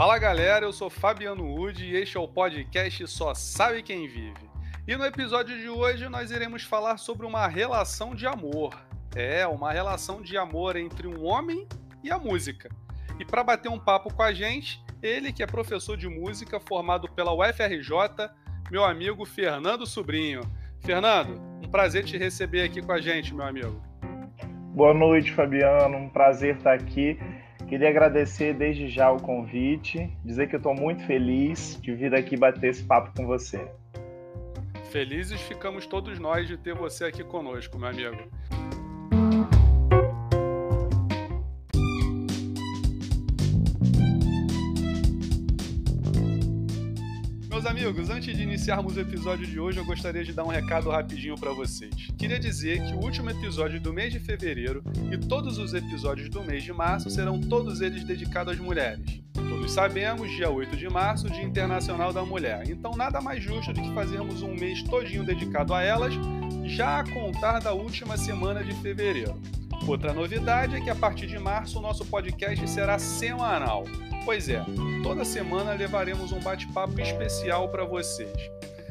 Fala galera, eu sou Fabiano Wood e este é o podcast Só Sabe Quem Vive. E no episódio de hoje nós iremos falar sobre uma relação de amor. É, uma relação de amor entre um homem e a música. E para bater um papo com a gente, ele que é professor de música formado pela UFRJ, meu amigo Fernando Sobrinho. Fernando, um prazer te receber aqui com a gente, meu amigo. Boa noite, Fabiano. Um prazer estar aqui. Queria agradecer desde já o convite, dizer que eu estou muito feliz de vir aqui bater esse papo com você. Felizes ficamos todos nós de ter você aqui conosco, meu amigo. Amigos, antes de iniciarmos o episódio de hoje, eu gostaria de dar um recado rapidinho para vocês. Queria dizer que o último episódio do mês de fevereiro e todos os episódios do mês de março serão todos eles dedicados às mulheres. Todos sabemos, dia 8 de março, Dia Internacional da Mulher. Então nada mais justo do que fazermos um mês todinho dedicado a elas, já a contar da última semana de fevereiro. Outra novidade é que a partir de março o nosso podcast será semanal. Pois é, toda semana levaremos um bate-papo especial para vocês.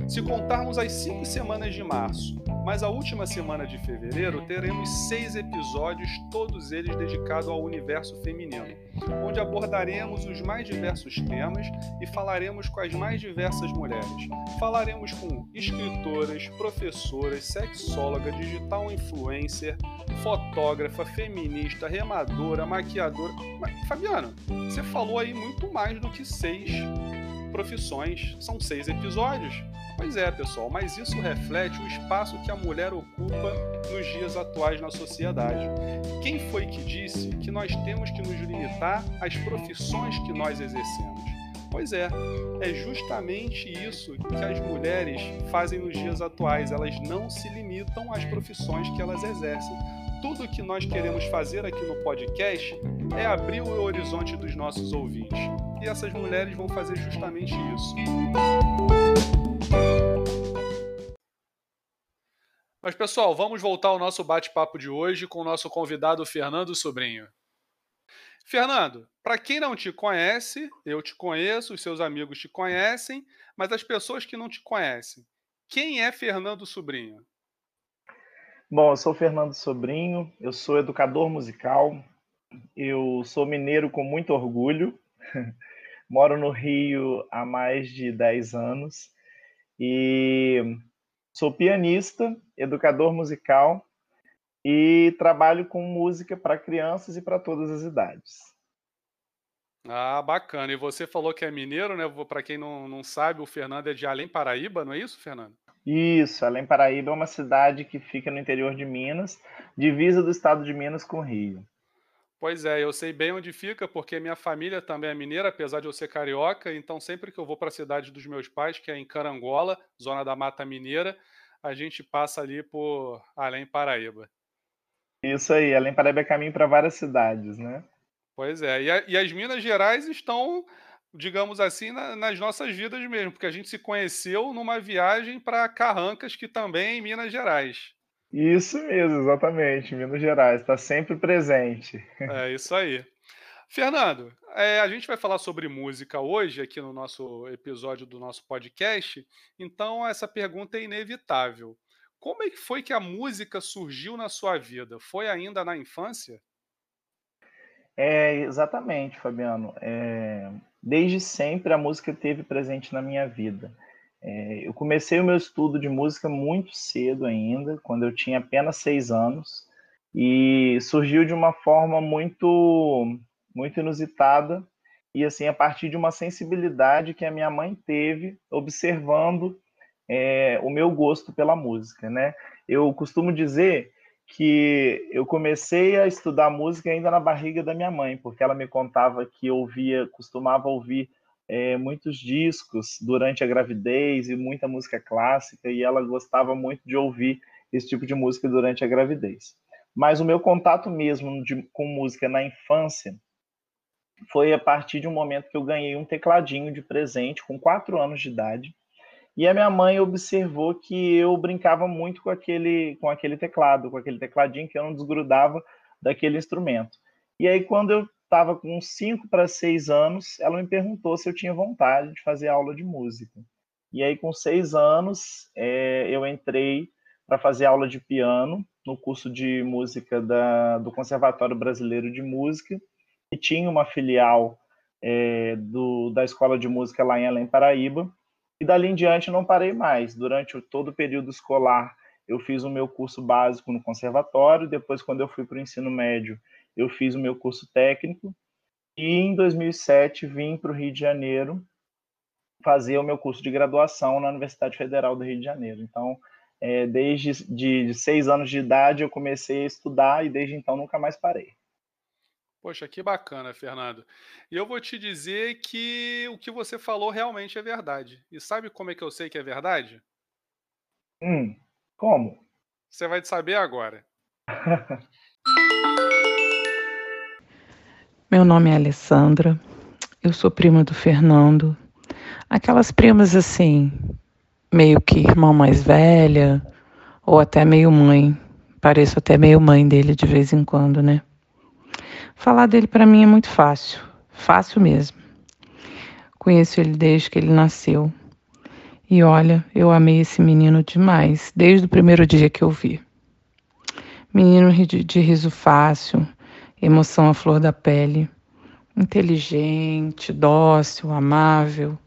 Se contarmos as cinco semanas de março, mas a última semana de fevereiro, teremos seis episódios, todos eles dedicados ao universo feminino, onde abordaremos os mais diversos temas e falaremos com as mais diversas mulheres. Falaremos com escritoras, professoras, sexóloga, digital influencer, fotógrafa, feminista, remadora, maquiadora. Mas, Fabiano, você falou aí muito mais do que seis profissões. São seis episódios. Pois é, pessoal, mas isso reflete o espaço que a mulher ocupa nos dias atuais na sociedade. Quem foi que disse que nós temos que nos limitar às profissões que nós exercemos? Pois é, é justamente isso que as mulheres fazem nos dias atuais. Elas não se limitam às profissões que elas exercem tudo que nós queremos fazer aqui no podcast é abrir o horizonte dos nossos ouvintes. E essas mulheres vão fazer justamente isso. Mas pessoal, vamos voltar ao nosso bate-papo de hoje com o nosso convidado Fernando Sobrinho. Fernando, para quem não te conhece, eu te conheço, os seus amigos te conhecem, mas as pessoas que não te conhecem, quem é Fernando Sobrinho? Bom, eu sou Fernando Sobrinho, eu sou educador musical, eu sou mineiro com muito orgulho, moro no Rio há mais de 10 anos e sou pianista, educador musical e trabalho com música para crianças e para todas as idades. Ah, bacana. E você falou que é mineiro, né? Para quem não, não sabe, o Fernando é de Além Paraíba, não é isso, Fernando? Isso, Além Paraíba é uma cidade que fica no interior de Minas, divisa do estado de Minas com o Rio. Pois é, eu sei bem onde fica, porque minha família também é mineira, apesar de eu ser carioca, então sempre que eu vou para a cidade dos meus pais, que é em Carangola, zona da Mata Mineira, a gente passa ali por Além Paraíba. Isso aí, Além Paraíba é caminho para várias cidades, né? Pois é, e, a, e as Minas Gerais estão digamos assim, na, nas nossas vidas mesmo, porque a gente se conheceu numa viagem para Carrancas, que também é em Minas Gerais. Isso mesmo, exatamente, Minas Gerais, está sempre presente. É isso aí. Fernando, é, a gente vai falar sobre música hoje aqui no nosso episódio do nosso podcast, então essa pergunta é inevitável. Como é que foi que a música surgiu na sua vida? Foi ainda na infância? É, exatamente, Fabiano. É, desde sempre a música teve presente na minha vida. É, eu comecei o meu estudo de música muito cedo ainda, quando eu tinha apenas seis anos, e surgiu de uma forma muito, muito inusitada e assim a partir de uma sensibilidade que a minha mãe teve observando é, o meu gosto pela música, né? Eu costumo dizer que eu comecei a estudar música ainda na barriga da minha mãe, porque ela me contava que ouvia, costumava ouvir é, muitos discos durante a gravidez e muita música clássica, e ela gostava muito de ouvir esse tipo de música durante a gravidez. Mas o meu contato mesmo de, com música na infância foi a partir de um momento que eu ganhei um tecladinho de presente com quatro anos de idade e a minha mãe observou que eu brincava muito com aquele, com aquele teclado, com aquele tecladinho que eu não desgrudava daquele instrumento. E aí, quando eu estava com 5 para 6 anos, ela me perguntou se eu tinha vontade de fazer aula de música. E aí, com 6 anos, é, eu entrei para fazer aula de piano no curso de música da, do Conservatório Brasileiro de Música, e tinha uma filial é, do, da Escola de Música lá em Além Paraíba. E dali em diante não parei mais. Durante todo o período escolar, eu fiz o meu curso básico no conservatório. Depois, quando eu fui para o ensino médio, eu fiz o meu curso técnico. E em 2007 vim para o Rio de Janeiro fazer o meu curso de graduação na Universidade Federal do Rio de Janeiro. Então, é, desde de seis anos de idade eu comecei a estudar e desde então nunca mais parei. Poxa, que bacana, Fernando. E eu vou te dizer que o que você falou realmente é verdade. E sabe como é que eu sei que é verdade? Hum, como? Você vai saber agora. Meu nome é Alessandra. Eu sou prima do Fernando. Aquelas primas assim, meio que irmã mais velha, ou até meio mãe. Pareço até meio mãe dele de vez em quando, né? Falar dele para mim é muito fácil, fácil mesmo. Conheço ele desde que ele nasceu. E olha, eu amei esse menino demais, desde o primeiro dia que eu vi. Menino de riso fácil, emoção à flor da pele, inteligente, dócil, amável,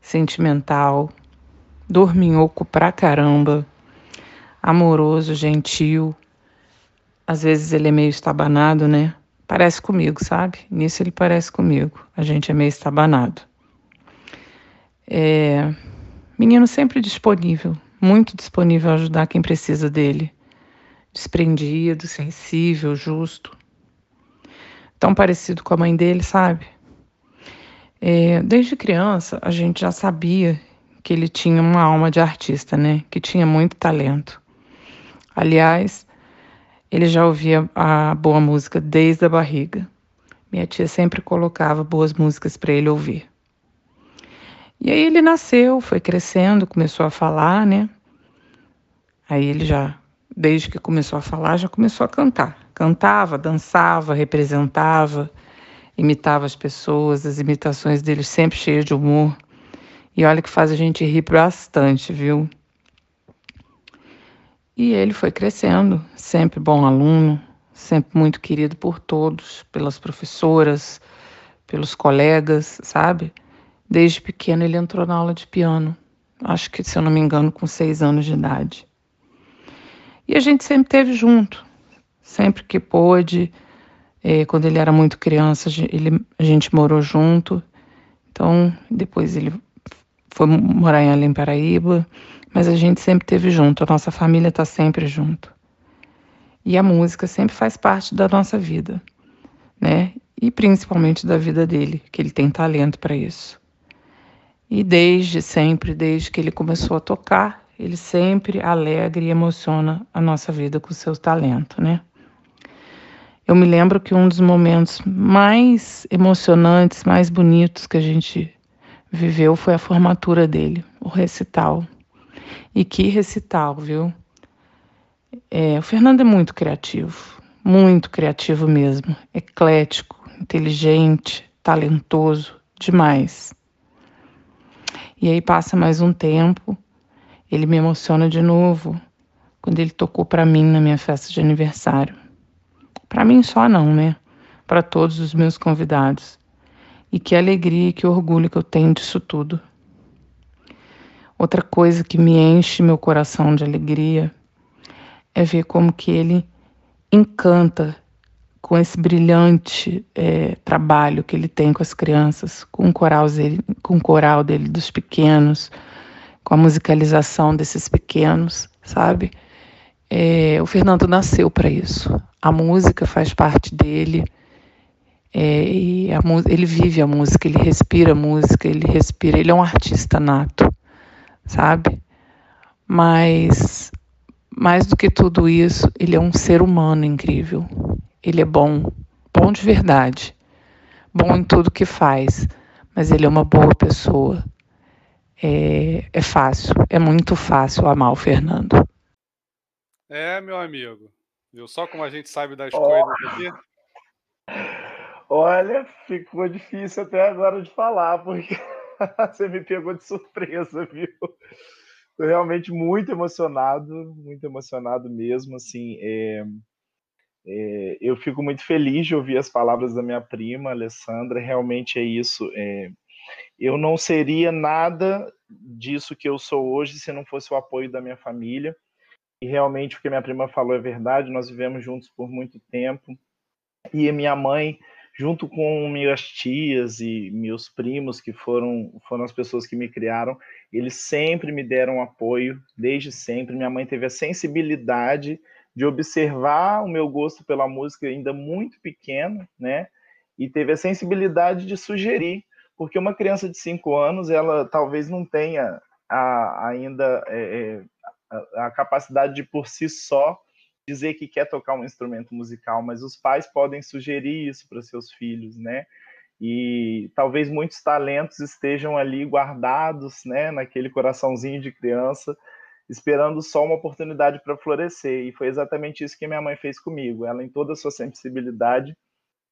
sentimental, dorminhoco pra caramba, amoroso, gentil. Às vezes ele é meio estabanado, né? Parece comigo, sabe? Nisso ele parece comigo. A gente é meio estabanado. É... Menino sempre disponível, muito disponível a ajudar quem precisa dele. Desprendido, sensível, justo. Tão parecido com a mãe dele, sabe? É... Desde criança, a gente já sabia que ele tinha uma alma de artista, né? Que tinha muito talento. Aliás, ele já ouvia a boa música desde a barriga. Minha tia sempre colocava boas músicas para ele ouvir. E aí ele nasceu, foi crescendo, começou a falar, né? Aí ele já, desde que começou a falar, já começou a cantar. Cantava, dançava, representava, imitava as pessoas, as imitações dele sempre cheias de humor. E olha que faz a gente rir bastante, viu? E ele foi crescendo, sempre bom aluno, sempre muito querido por todos, pelas professoras, pelos colegas, sabe? Desde pequeno ele entrou na aula de piano, acho que, se eu não me engano, com seis anos de idade. E a gente sempre teve junto, sempre que pôde. É, quando ele era muito criança, ele, a gente morou junto. Então, depois ele foi morar em Além Paraíba mas a gente sempre teve junto, a nossa família está sempre junto. E a música sempre faz parte da nossa vida, né? E principalmente da vida dele, que ele tem talento para isso. E desde sempre, desde que ele começou a tocar, ele sempre alegra e emociona a nossa vida com seu talento, né? Eu me lembro que um dos momentos mais emocionantes, mais bonitos que a gente viveu foi a formatura dele, o recital. E que recital, viu? É, o Fernando é muito criativo, muito criativo mesmo, eclético, inteligente, talentoso, demais. E aí passa mais um tempo, ele me emociona de novo quando ele tocou para mim na minha festa de aniversário. Para mim só não, né? Para todos os meus convidados. E que alegria e que orgulho que eu tenho disso tudo. Outra coisa que me enche meu coração de alegria é ver como que ele encanta com esse brilhante é, trabalho que ele tem com as crianças, com o coral dele, com o coral dele dos pequenos, com a musicalização desses pequenos, sabe? É, o Fernando nasceu para isso. A música faz parte dele. É, e a, ele vive a música, ele respira a música, ele respira. Ele é um artista nato sabe? Mas mais do que tudo isso, ele é um ser humano incrível. Ele é bom, bom de verdade, bom em tudo que faz, mas ele é uma boa pessoa. É, é fácil, é muito fácil amar o Fernando. É, meu amigo. Viu só como a gente sabe das oh. coisas aqui? Olha, ficou difícil até agora de falar, porque você me pegou de surpresa, viu? Estou realmente muito emocionado, muito emocionado mesmo, assim, é, é, eu fico muito feliz de ouvir as palavras da minha prima, Alessandra, realmente é isso, é, eu não seria nada disso que eu sou hoje se não fosse o apoio da minha família, e realmente o que minha prima falou é verdade, nós vivemos juntos por muito tempo, e minha mãe junto com minhas tias e meus primos, que foram, foram as pessoas que me criaram, eles sempre me deram apoio, desde sempre. Minha mãe teve a sensibilidade de observar o meu gosto pela música ainda muito pequeno, né? E teve a sensibilidade de sugerir, porque uma criança de cinco anos, ela talvez não tenha a, ainda é, é a, capacidade de por si só dizer que quer tocar um instrumento musical, mas os pais podem sugerir isso para seus filhos, né? E talvez muitos talentos estejam ali guardados, né, naquele coraçãozinho de criança, esperando só uma oportunidade para florescer. E foi exatamente isso que minha mãe fez comigo. Ela, em toda a sua sensibilidade,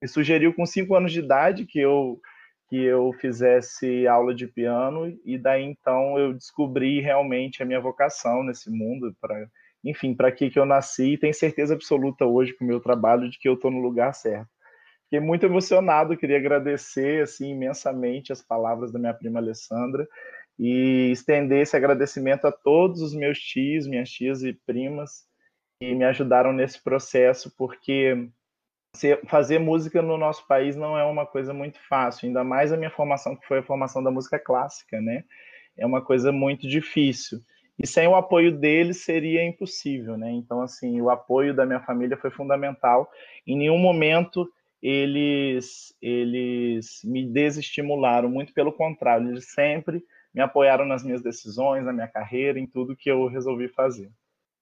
me sugeriu com cinco anos de idade que eu que eu fizesse aula de piano e daí então eu descobri realmente a minha vocação nesse mundo para enfim, para que, que eu nasci e tenho certeza absoluta hoje com o meu trabalho de que eu estou no lugar certo. Fiquei muito emocionado, queria agradecer assim imensamente as palavras da minha prima Alessandra e estender esse agradecimento a todos os meus tios, minhas tias e primas que me ajudaram nesse processo, porque fazer música no nosso país não é uma coisa muito fácil, ainda mais a minha formação, que foi a formação da música clássica, né? É uma coisa muito difícil. E sem o apoio deles seria impossível, né? Então, assim, o apoio da minha família foi fundamental. Em nenhum momento eles, eles me desestimularam, muito pelo contrário, eles sempre me apoiaram nas minhas decisões, na minha carreira, em tudo que eu resolvi fazer.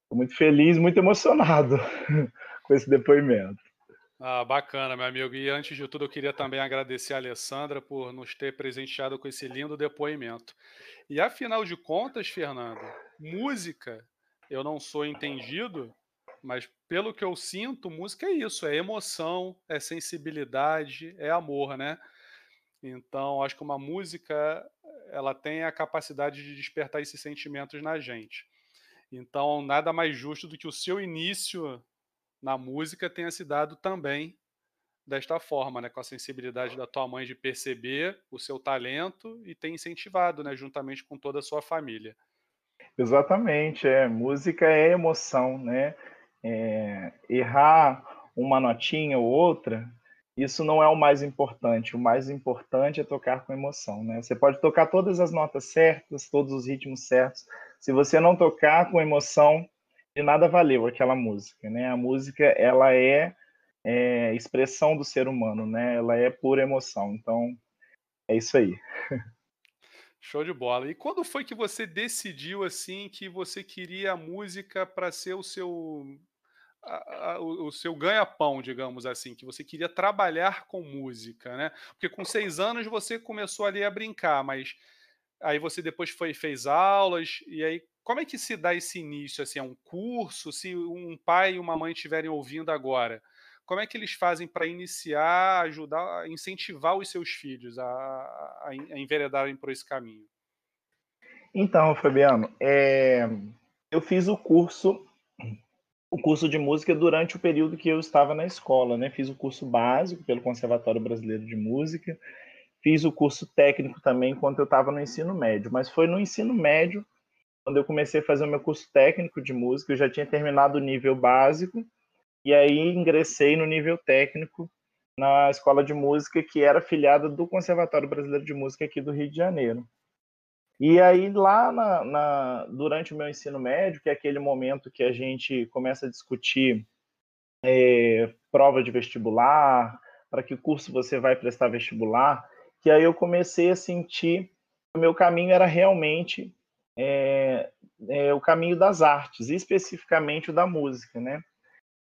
Estou muito feliz, muito emocionado com esse depoimento. Ah, bacana, meu amigo. E antes de tudo, eu queria também agradecer a Alessandra por nos ter presenteado com esse lindo depoimento. E afinal de contas, Fernando, música, eu não sou entendido, mas pelo que eu sinto, música é isso, é emoção, é sensibilidade, é amor, né? Então, acho que uma música, ela tem a capacidade de despertar esses sentimentos na gente. Então, nada mais justo do que o seu início na música tenha se dado também desta forma, né, com a sensibilidade da tua mãe de perceber o seu talento e ter incentivado, né, juntamente com toda a sua família. Exatamente, é música é emoção, né? É, errar uma notinha ou outra, isso não é o mais importante. O mais importante é tocar com emoção, né? Você pode tocar todas as notas certas, todos os ritmos certos. Se você não tocar com emoção, de nada valeu aquela música, né? A música ela é, é, expressão do ser humano, né? Ela é pura emoção. Então é isso aí. Show de bola. E quando foi que você decidiu assim que você queria a música para ser o seu a, a, o, o, seu ganha-pão, digamos assim, que você queria trabalhar com música, né? Porque com seis anos você começou ali a brincar, mas aí você depois foi fez aulas e aí como é que se dá esse início? Assim, é um curso? Se um pai e uma mãe estiverem ouvindo agora, como é que eles fazem para iniciar, ajudar, incentivar os seus filhos a, a, a enveredarem por esse caminho? Então, Fabiano, é, eu fiz o curso, o curso de música durante o período que eu estava na escola, né? Fiz o curso básico pelo Conservatório Brasileiro de Música, fiz o curso técnico também enquanto eu estava no ensino médio, mas foi no ensino médio quando eu comecei a fazer o meu curso técnico de música, eu já tinha terminado o nível básico, e aí ingressei no nível técnico na escola de música que era afiliada do Conservatório Brasileiro de Música aqui do Rio de Janeiro. E aí lá na, na, durante o meu ensino médio, que é aquele momento que a gente começa a discutir é, prova de vestibular, para que curso você vai prestar vestibular, que aí eu comecei a sentir que o meu caminho era realmente é, é, o caminho das artes, especificamente o da música, né?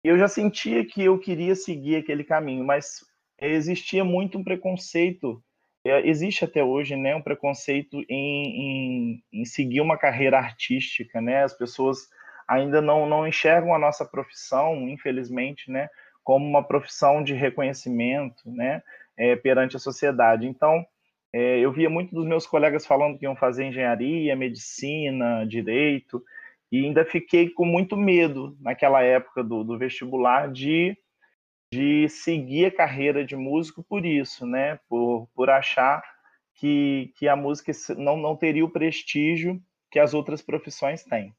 Eu já sentia que eu queria seguir aquele caminho, mas existia muito um preconceito, é, existe até hoje, né, um preconceito em, em, em seguir uma carreira artística, né? As pessoas ainda não, não enxergam a nossa profissão, infelizmente, né, como uma profissão de reconhecimento, né, é, perante a sociedade. Então, é, eu via muitos dos meus colegas falando que iam fazer engenharia, medicina, direito, e ainda fiquei com muito medo naquela época do, do vestibular de, de seguir a carreira de músico por isso, né? Por, por achar que, que a música não, não teria o prestígio que as outras profissões têm.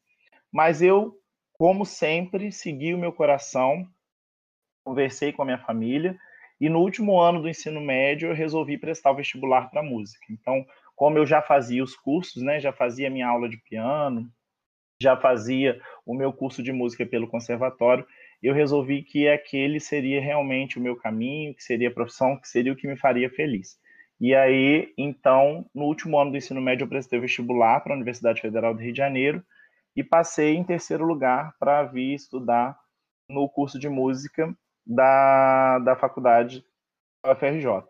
Mas eu, como sempre, segui o meu coração, conversei com a minha família, e no último ano do ensino médio eu resolvi prestar o vestibular para música. Então, como eu já fazia os cursos, né, já fazia minha aula de piano, já fazia o meu curso de música pelo conservatório, eu resolvi que aquele seria realmente o meu caminho, que seria a profissão, que seria o que me faria feliz. E aí, então, no último ano do ensino médio, eu prestei vestibular para a Universidade Federal do Rio de Janeiro e passei em terceiro lugar para vir estudar no curso de música da, da faculdade da UFRJ.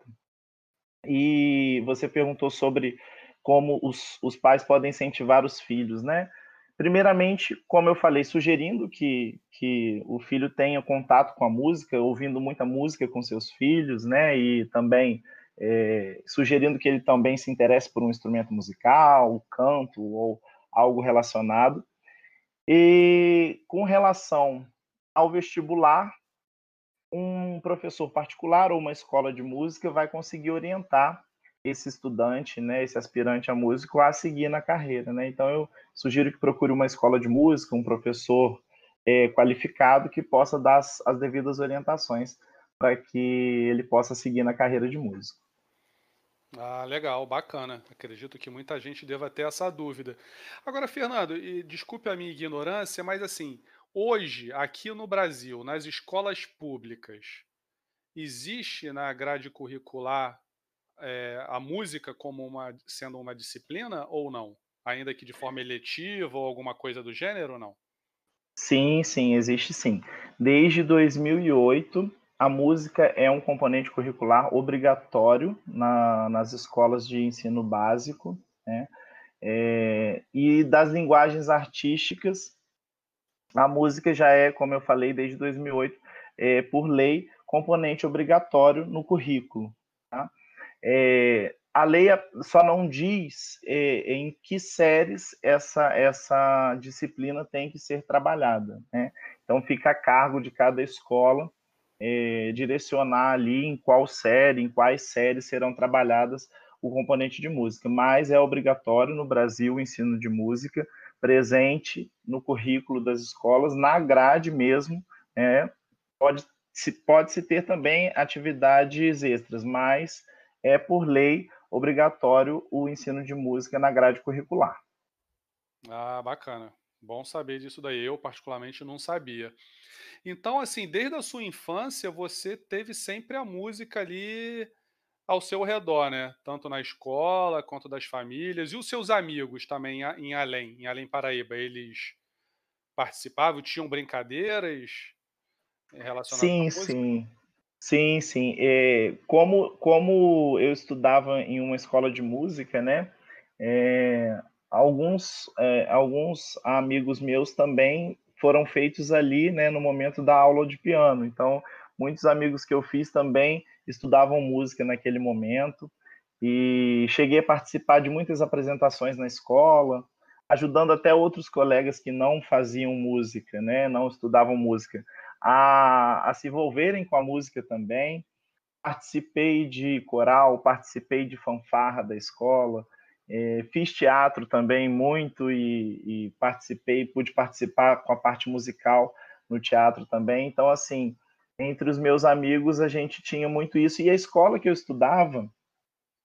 E você perguntou sobre como os, os pais podem incentivar os filhos, né? Primeiramente, como eu falei, sugerindo que, que o filho tenha contato com a música, ouvindo muita música com seus filhos, né? E também é, sugerindo que ele também se interesse por um instrumento musical, canto ou algo relacionado. E com relação ao vestibular, um professor particular ou uma escola de música vai conseguir orientar esse estudante, né, esse aspirante a músico a seguir na carreira, né? Então eu sugiro que procure uma escola de música, um professor é, qualificado que possa dar as, as devidas orientações para que ele possa seguir na carreira de músico. Ah, legal, bacana. Acredito que muita gente deva ter essa dúvida. Agora, Fernando, e desculpe a minha ignorância, mas assim, hoje, aqui no Brasil, nas escolas públicas, existe na grade curricular é, a música como uma, sendo uma disciplina ou não? Ainda que de forma eletiva ou alguma coisa do gênero ou não? Sim, sim, existe sim. Desde 2008, a música é um componente curricular obrigatório na, nas escolas de ensino básico, né? É, e das linguagens artísticas, a música já é, como eu falei, desde 2008, é, por lei, componente obrigatório no currículo. Tá? É, a lei só não diz é, em que séries essa, essa disciplina tem que ser trabalhada. Né? Então, fica a cargo de cada escola é, direcionar ali em qual série, em quais séries serão trabalhadas o componente de música, mas é obrigatório no Brasil o ensino de música presente no currículo das escolas, na grade mesmo, né? pode, se, pode se ter também atividades extras, mas é por lei obrigatório o ensino de música na grade curricular. Ah, bacana. Bom saber disso daí. Eu, particularmente, não sabia. Então, assim, desde a sua infância, você teve sempre a música ali ao seu redor, né? Tanto na escola quanto das famílias. E os seus amigos também em Além, em Além Paraíba, eles participavam, tinham brincadeiras relacionadas sim? Sim, sim. Sim, sim. É, como, como eu estudava em uma escola de música, né? É, alguns, é, alguns amigos meus também foram feitos ali, né, no momento da aula de piano. Então, muitos amigos que eu fiz também estudavam música naquele momento e cheguei a participar de muitas apresentações na escola, ajudando até outros colegas que não faziam música, né, não estudavam música, a, a se envolverem com a música também. Participei de coral, participei de fanfarra da escola, é, fiz teatro também muito e, e, participei, pude participar com a parte musical no teatro também. Então, assim, entre os meus amigos a gente tinha muito isso. E a escola que eu estudava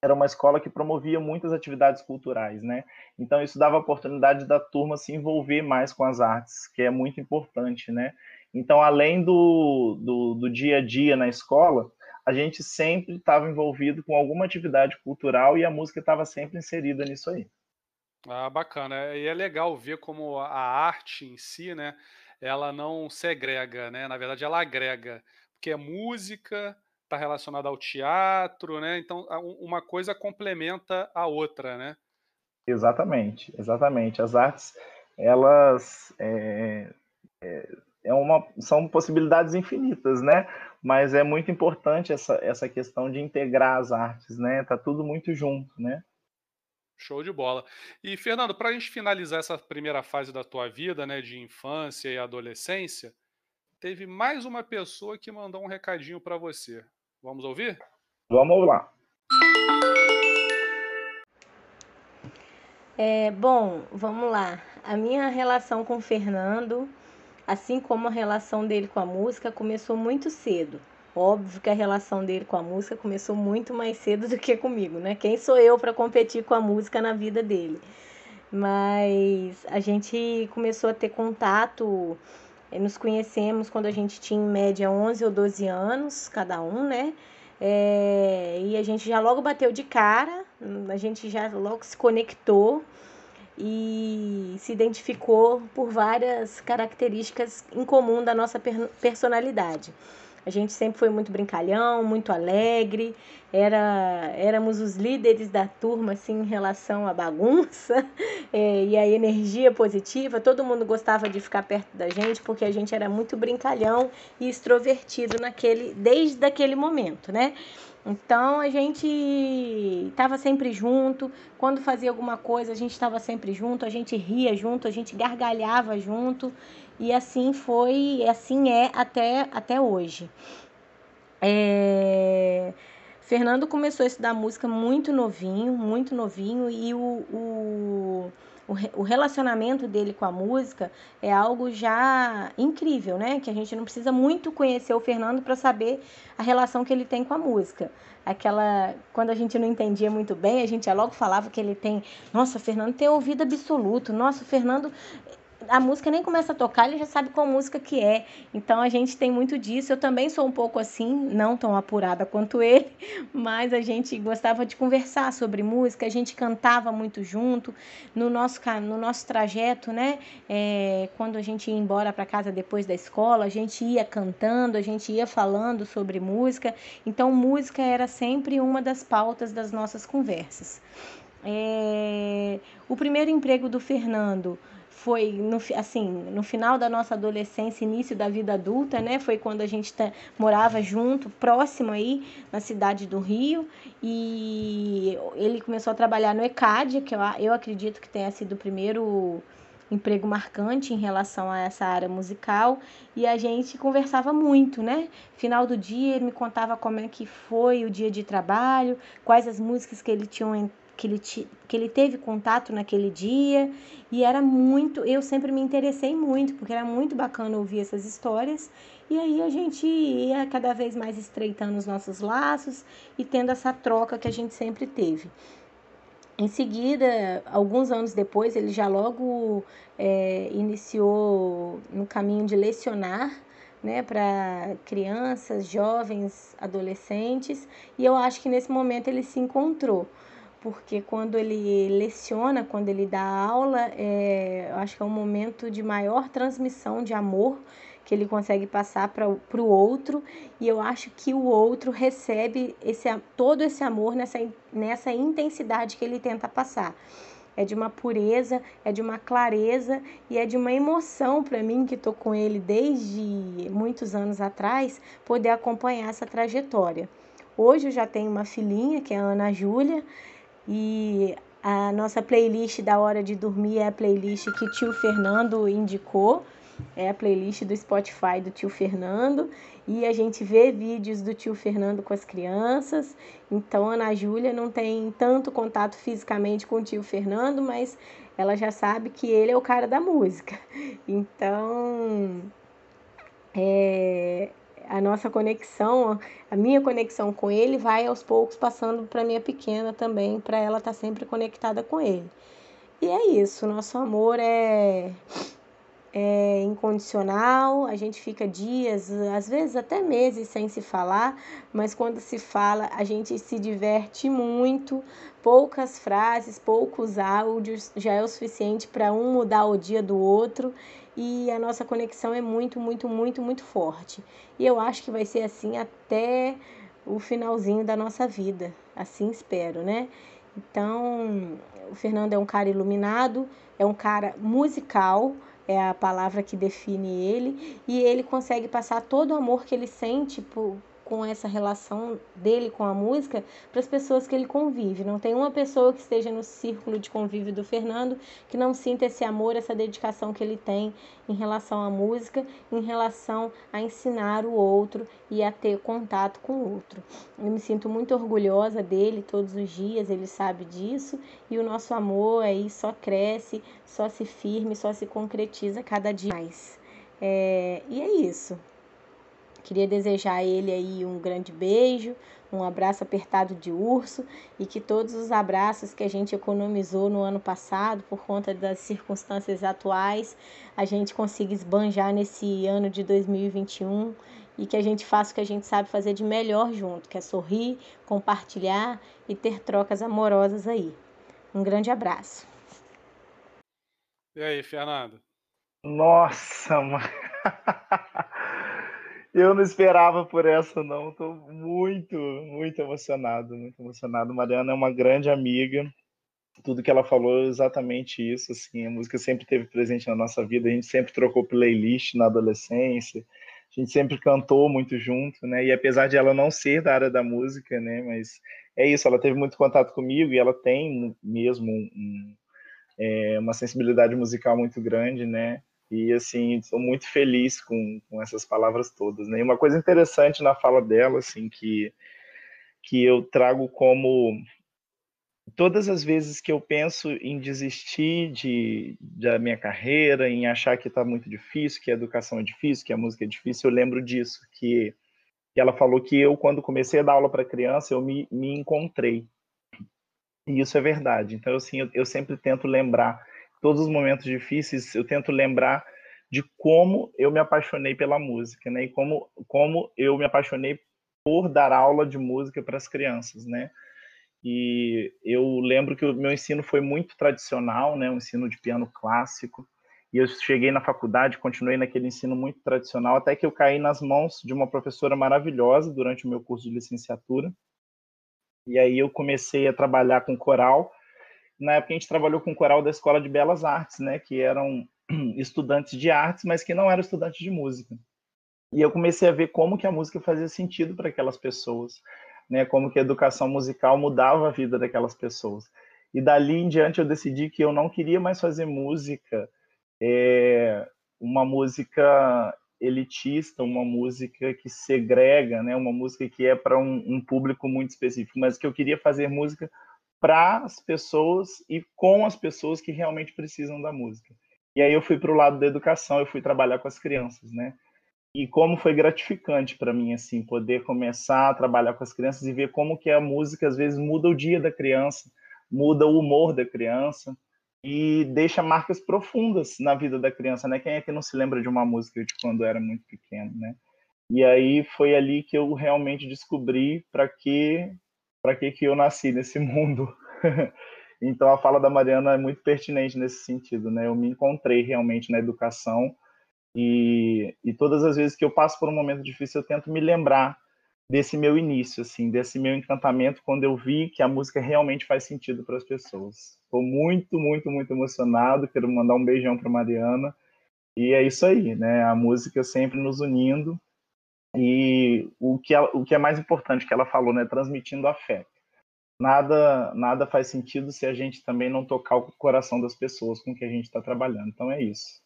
era uma escola que promovia muitas atividades culturais, né? Então, isso dava a oportunidade da turma se envolver mais com as artes, que é muito importante, né? Então, além do, do, do dia a dia na escola, a gente sempre estava envolvido com alguma atividade cultural e a música estava sempre inserida nisso aí. Ah, bacana. E é legal ver como a arte em si, né, ela não segrega, né? Na verdade, ela agrega, porque é música, está relacionada ao teatro, né? Então, uma coisa complementa a outra, né? Exatamente, exatamente. As artes, elas é, é, é uma, são possibilidades infinitas, né? Mas é muito importante essa, essa questão de integrar as artes, né? Tá tudo muito junto, né? Show de bola. E, Fernando, para a gente finalizar essa primeira fase da tua vida, né, de infância e adolescência, teve mais uma pessoa que mandou um recadinho para você. Vamos ouvir? Vamos lá. É, bom, vamos lá. A minha relação com o Fernando, assim como a relação dele com a música, começou muito cedo. Óbvio que a relação dele com a música começou muito mais cedo do que comigo, né? Quem sou eu para competir com a música na vida dele? Mas a gente começou a ter contato, eh, nos conhecemos quando a gente tinha em média 11 ou 12 anos, cada um, né? É, e a gente já logo bateu de cara, a gente já logo se conectou e se identificou por várias características em comum da nossa personalidade. A gente sempre foi muito brincalhão, muito alegre, era, éramos os líderes da turma assim, em relação à bagunça é, e à energia positiva. Todo mundo gostava de ficar perto da gente porque a gente era muito brincalhão e extrovertido naquele, desde aquele momento, né? Então a gente estava sempre junto. Quando fazia alguma coisa, a gente estava sempre junto, a gente ria junto, a gente gargalhava junto. E assim foi, assim é até, até hoje. É... Fernando começou a estudar música muito novinho, muito novinho, e o, o, o relacionamento dele com a música é algo já incrível, né? Que a gente não precisa muito conhecer o Fernando para saber a relação que ele tem com a música. Aquela, quando a gente não entendia muito bem, a gente já logo falava que ele tem, nossa, o Fernando tem ouvido absoluto, nossa, o Fernando a música nem começa a tocar, ele já sabe qual música que é. Então a gente tem muito disso. Eu também sou um pouco assim, não tão apurada quanto ele, mas a gente gostava de conversar sobre música, a gente cantava muito junto. No nosso, no nosso trajeto, né? É, quando a gente ia embora para casa depois da escola, a gente ia cantando, a gente ia falando sobre música. Então, música era sempre uma das pautas das nossas conversas. É, o primeiro emprego do Fernando foi no, assim, no final da nossa adolescência, início da vida adulta, né? Foi quando a gente tá, morava junto, próximo aí, na cidade do Rio. E ele começou a trabalhar no ECAD, que eu, eu acredito que tenha sido o primeiro emprego marcante em relação a essa área musical e a gente conversava muito, né? Final do dia ele me contava como é que foi o dia de trabalho, quais as músicas que ele tinha que ele, que ele teve contato naquele dia e era muito, eu sempre me interessei muito, porque era muito bacana ouvir essas histórias e aí a gente ia cada vez mais estreitando os nossos laços e tendo essa troca que a gente sempre teve. Em seguida, alguns anos depois, ele já logo é, iniciou no caminho de lecionar né, para crianças, jovens, adolescentes, e eu acho que nesse momento ele se encontrou porque quando ele leciona, quando ele dá aula, é, eu acho que é um momento de maior transmissão de amor que ele consegue passar para o outro, e eu acho que o outro recebe esse, todo esse amor nessa, nessa intensidade que ele tenta passar. É de uma pureza, é de uma clareza e é de uma emoção para mim, que estou com ele desde muitos anos atrás, poder acompanhar essa trajetória. Hoje eu já tenho uma filhinha, que é a Ana Júlia, e a nossa playlist da hora de dormir é a playlist que tio Fernando indicou. É a playlist do Spotify do tio Fernando. E a gente vê vídeos do tio Fernando com as crianças. Então, a Ana Júlia não tem tanto contato fisicamente com o tio Fernando, mas ela já sabe que ele é o cara da música. Então, é, a nossa conexão, a minha conexão com ele vai aos poucos passando para minha pequena também, para ela estar tá sempre conectada com ele. E é isso, nosso amor é é incondicional, a gente fica dias, às vezes até meses sem se falar, mas quando se fala, a gente se diverte muito. Poucas frases, poucos áudios já é o suficiente para um mudar o dia do outro e a nossa conexão é muito, muito, muito, muito forte. E eu acho que vai ser assim até o finalzinho da nossa vida, assim espero, né? Então, o Fernando é um cara iluminado, é um cara musical, é a palavra que define ele, e ele consegue passar todo o amor que ele sente por, com essa relação dele com a música para as pessoas que ele convive. Não tem uma pessoa que esteja no círculo de convívio do Fernando que não sinta esse amor, essa dedicação que ele tem em relação à música, em relação a ensinar o outro e a ter contato com o outro. Eu me sinto muito orgulhosa dele todos os dias, ele sabe disso, e o nosso amor aí só cresce, só se firme, só se concretiza cada dia mais. É, e é isso. Queria desejar a ele aí um grande beijo, um abraço apertado de urso e que todos os abraços que a gente economizou no ano passado por conta das circunstâncias atuais, a gente consiga esbanjar nesse ano de 2021 e que a gente faça o que a gente sabe fazer de melhor junto, que é sorrir, compartilhar e ter trocas amorosas aí. Um grande abraço. E aí, Fernando? Nossa, mano. Eu não esperava por essa, não. Estou muito, muito emocionado, muito emocionado. Mariana é uma grande amiga. Tudo que ela falou é exatamente isso. Assim, a música sempre teve presente na nossa vida. A gente sempre trocou playlist na adolescência. A gente sempre cantou muito junto, né? E apesar de ela não ser da área da música, né? Mas é isso. Ela teve muito contato comigo e ela tem mesmo um, é, uma sensibilidade musical muito grande, né? E assim, estou muito feliz com, com essas palavras todas. Né? E uma coisa interessante na fala dela, assim, que, que eu trago como todas as vezes que eu penso em desistir de, da minha carreira, em achar que está muito difícil, que a educação é difícil, que a música é difícil, eu lembro disso, que, que ela falou que eu, quando comecei a dar aula para criança, eu me, me encontrei. E isso é verdade. Então, assim, eu, eu sempre tento lembrar todos os momentos difíceis, eu tento lembrar de como eu me apaixonei pela música, né? E como, como eu me apaixonei por dar aula de música para as crianças, né? E eu lembro que o meu ensino foi muito tradicional, né? Um ensino de piano clássico. E eu cheguei na faculdade, continuei naquele ensino muito tradicional, até que eu caí nas mãos de uma professora maravilhosa durante o meu curso de licenciatura. E aí eu comecei a trabalhar com coral na época a gente trabalhou com o coral da Escola de Belas Artes, né, que eram estudantes de artes, mas que não eram estudantes de música. E eu comecei a ver como que a música fazia sentido para aquelas pessoas, né, como que a educação musical mudava a vida daquelas pessoas. E dali em diante eu decidi que eu não queria mais fazer música, é, uma música elitista, uma música que segrega, né, uma música que é para um, um público muito específico, mas que eu queria fazer música para as pessoas e com as pessoas que realmente precisam da música. E aí eu fui para o lado da educação, eu fui trabalhar com as crianças, né? E como foi gratificante para mim assim poder começar a trabalhar com as crianças e ver como que a música às vezes muda o dia da criança, muda o humor da criança e deixa marcas profundas na vida da criança, né? Quem é que não se lembra de uma música de quando era muito pequeno, né? E aí foi ali que eu realmente descobri para que para que, que eu nasci nesse mundo. então a fala da Mariana é muito pertinente nesse sentido, né? Eu me encontrei realmente na educação e, e todas as vezes que eu passo por um momento difícil eu tento me lembrar desse meu início, assim, desse meu encantamento quando eu vi que a música realmente faz sentido para as pessoas. Estou muito, muito, muito emocionado. Quero mandar um beijão para Mariana. E é isso aí, né? A música sempre nos unindo e o que, ela, o que é mais importante que ela falou, né, transmitindo afeto. Nada, nada faz sentido se a gente também não tocar o coração das pessoas com que a gente está trabalhando. Então é isso.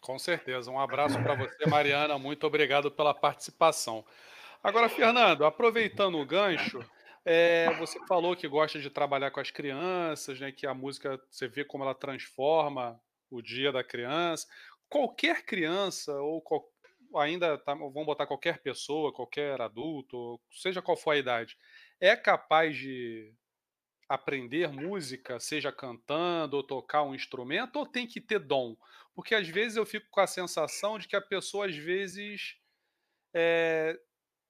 Com certeza. Um abraço para você, Mariana. Muito obrigado pela participação. Agora, Fernando, aproveitando o gancho, é, você falou que gosta de trabalhar com as crianças, né? Que a música você vê como ela transforma o dia da criança. Qualquer criança ou ainda tá, vamos botar qualquer pessoa, qualquer adulto, seja qual for a idade, é capaz de aprender música, seja cantando ou tocar um instrumento, ou tem que ter dom? Porque às vezes eu fico com a sensação de que a pessoa às vezes é,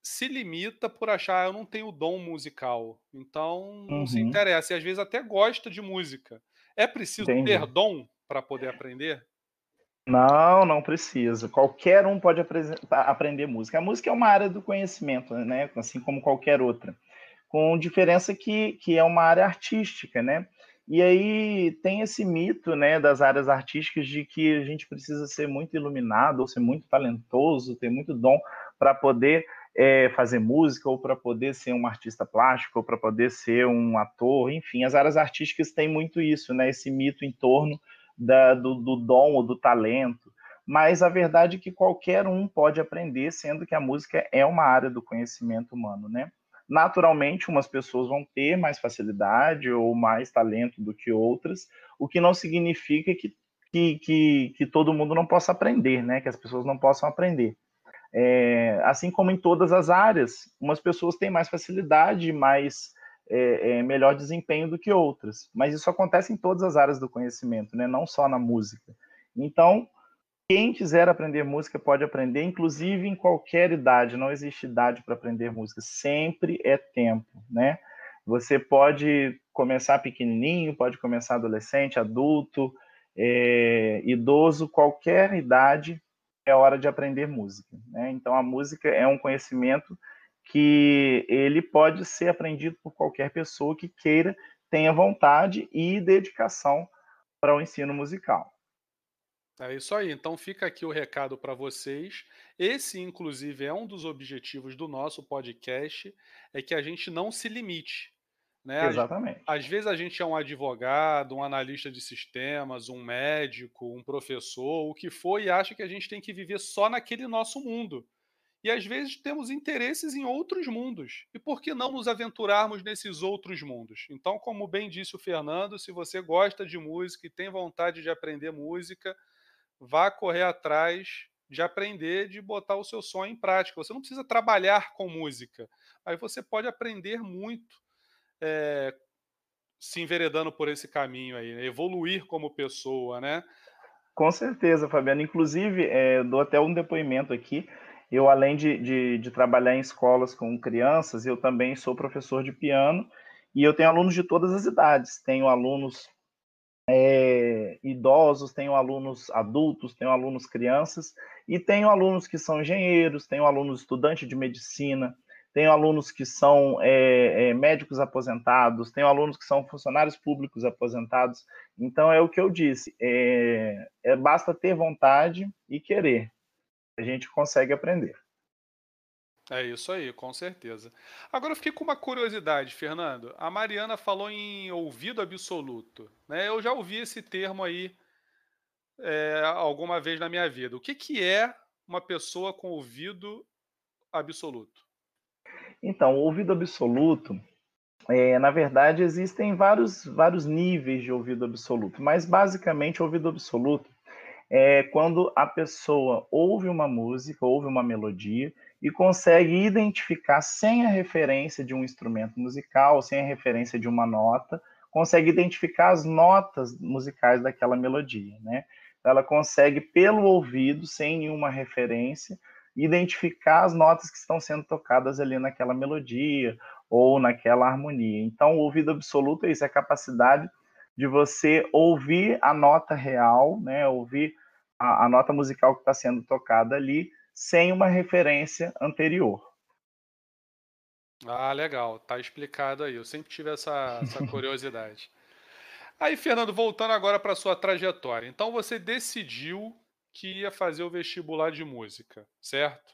se limita por achar ah, eu não tenho dom musical, então não uhum. se interessa. E às vezes até gosta de música. É preciso Entendi. ter dom para poder aprender? Não, não precisa. Qualquer um pode aprender música. A música é uma área do conhecimento, né? Assim como qualquer outra. Com diferença que, que é uma área artística, né? E aí tem esse mito, né, das áreas artísticas de que a gente precisa ser muito iluminado, ou ser muito talentoso, ter muito dom para poder é, fazer música, ou para poder ser um artista plástico, ou para poder ser um ator, enfim, as áreas artísticas têm muito isso, né, esse mito em torno da, do, do dom ou do talento. Mas a verdade é que qualquer um pode aprender, sendo que a música é uma área do conhecimento humano, né? Naturalmente, umas pessoas vão ter mais facilidade ou mais talento do que outras, o que não significa que, que, que, que todo mundo não possa aprender, né? Que as pessoas não possam aprender. É, assim como em todas as áreas, umas pessoas têm mais facilidade, mais é, é, melhor desempenho do que outras. Mas isso acontece em todas as áreas do conhecimento, né? Não só na música. Então, quem quiser aprender música pode aprender, inclusive em qualquer idade, não existe idade para aprender música, sempre é tempo, né? Você pode começar pequenininho, pode começar adolescente, adulto, é, idoso, qualquer idade é hora de aprender música, né? Então a música é um conhecimento que ele pode ser aprendido por qualquer pessoa que queira, tenha vontade e dedicação para o ensino musical. É isso aí. Então fica aqui o recado para vocês. Esse, inclusive, é um dos objetivos do nosso podcast, é que a gente não se limite. Né? Exatamente. Às, às vezes a gente é um advogado, um analista de sistemas, um médico, um professor, o que for, e acha que a gente tem que viver só naquele nosso mundo. E às vezes temos interesses em outros mundos. E por que não nos aventurarmos nesses outros mundos? Então, como bem disse o Fernando, se você gosta de música e tem vontade de aprender música, vá correr atrás de aprender, de botar o seu sonho em prática. Você não precisa trabalhar com música, mas você pode aprender muito é, se enveredando por esse caminho aí, né? evoluir como pessoa, né? Com certeza, Fabiano. Inclusive, é, dou até um depoimento aqui. Eu, além de, de, de, trabalhar em escolas com crianças, eu também sou professor de piano e eu tenho alunos de todas as idades. Tenho alunos é, idosos, tenho alunos adultos, tenho alunos crianças, e tenho alunos que são engenheiros, tenho alunos estudantes de medicina, tenho alunos que são é, é, médicos aposentados, tenho alunos que são funcionários públicos aposentados. Então é o que eu disse, é, é basta ter vontade e querer, a gente consegue aprender. É isso aí, com certeza. Agora eu fiquei com uma curiosidade, Fernando. A Mariana falou em ouvido absoluto. Né? Eu já ouvi esse termo aí é, alguma vez na minha vida. O que, que é uma pessoa com ouvido absoluto? Então, ouvido absoluto, é, na verdade, existem vários, vários níveis de ouvido absoluto, mas basicamente, ouvido absoluto é quando a pessoa ouve uma música, ouve uma melodia e consegue identificar sem a referência de um instrumento musical, sem a referência de uma nota, consegue identificar as notas musicais daquela melodia, né? Ela consegue pelo ouvido, sem nenhuma referência, identificar as notas que estão sendo tocadas ali naquela melodia ou naquela harmonia. Então, o ouvido absoluto é isso, é a capacidade de você ouvir a nota real, né? Ouvir a, a nota musical que está sendo tocada ali sem uma referência anterior. Ah, legal, tá explicado aí. Eu sempre tive essa, essa curiosidade. aí, Fernando, voltando agora para sua trajetória. Então, você decidiu que ia fazer o vestibular de música, certo?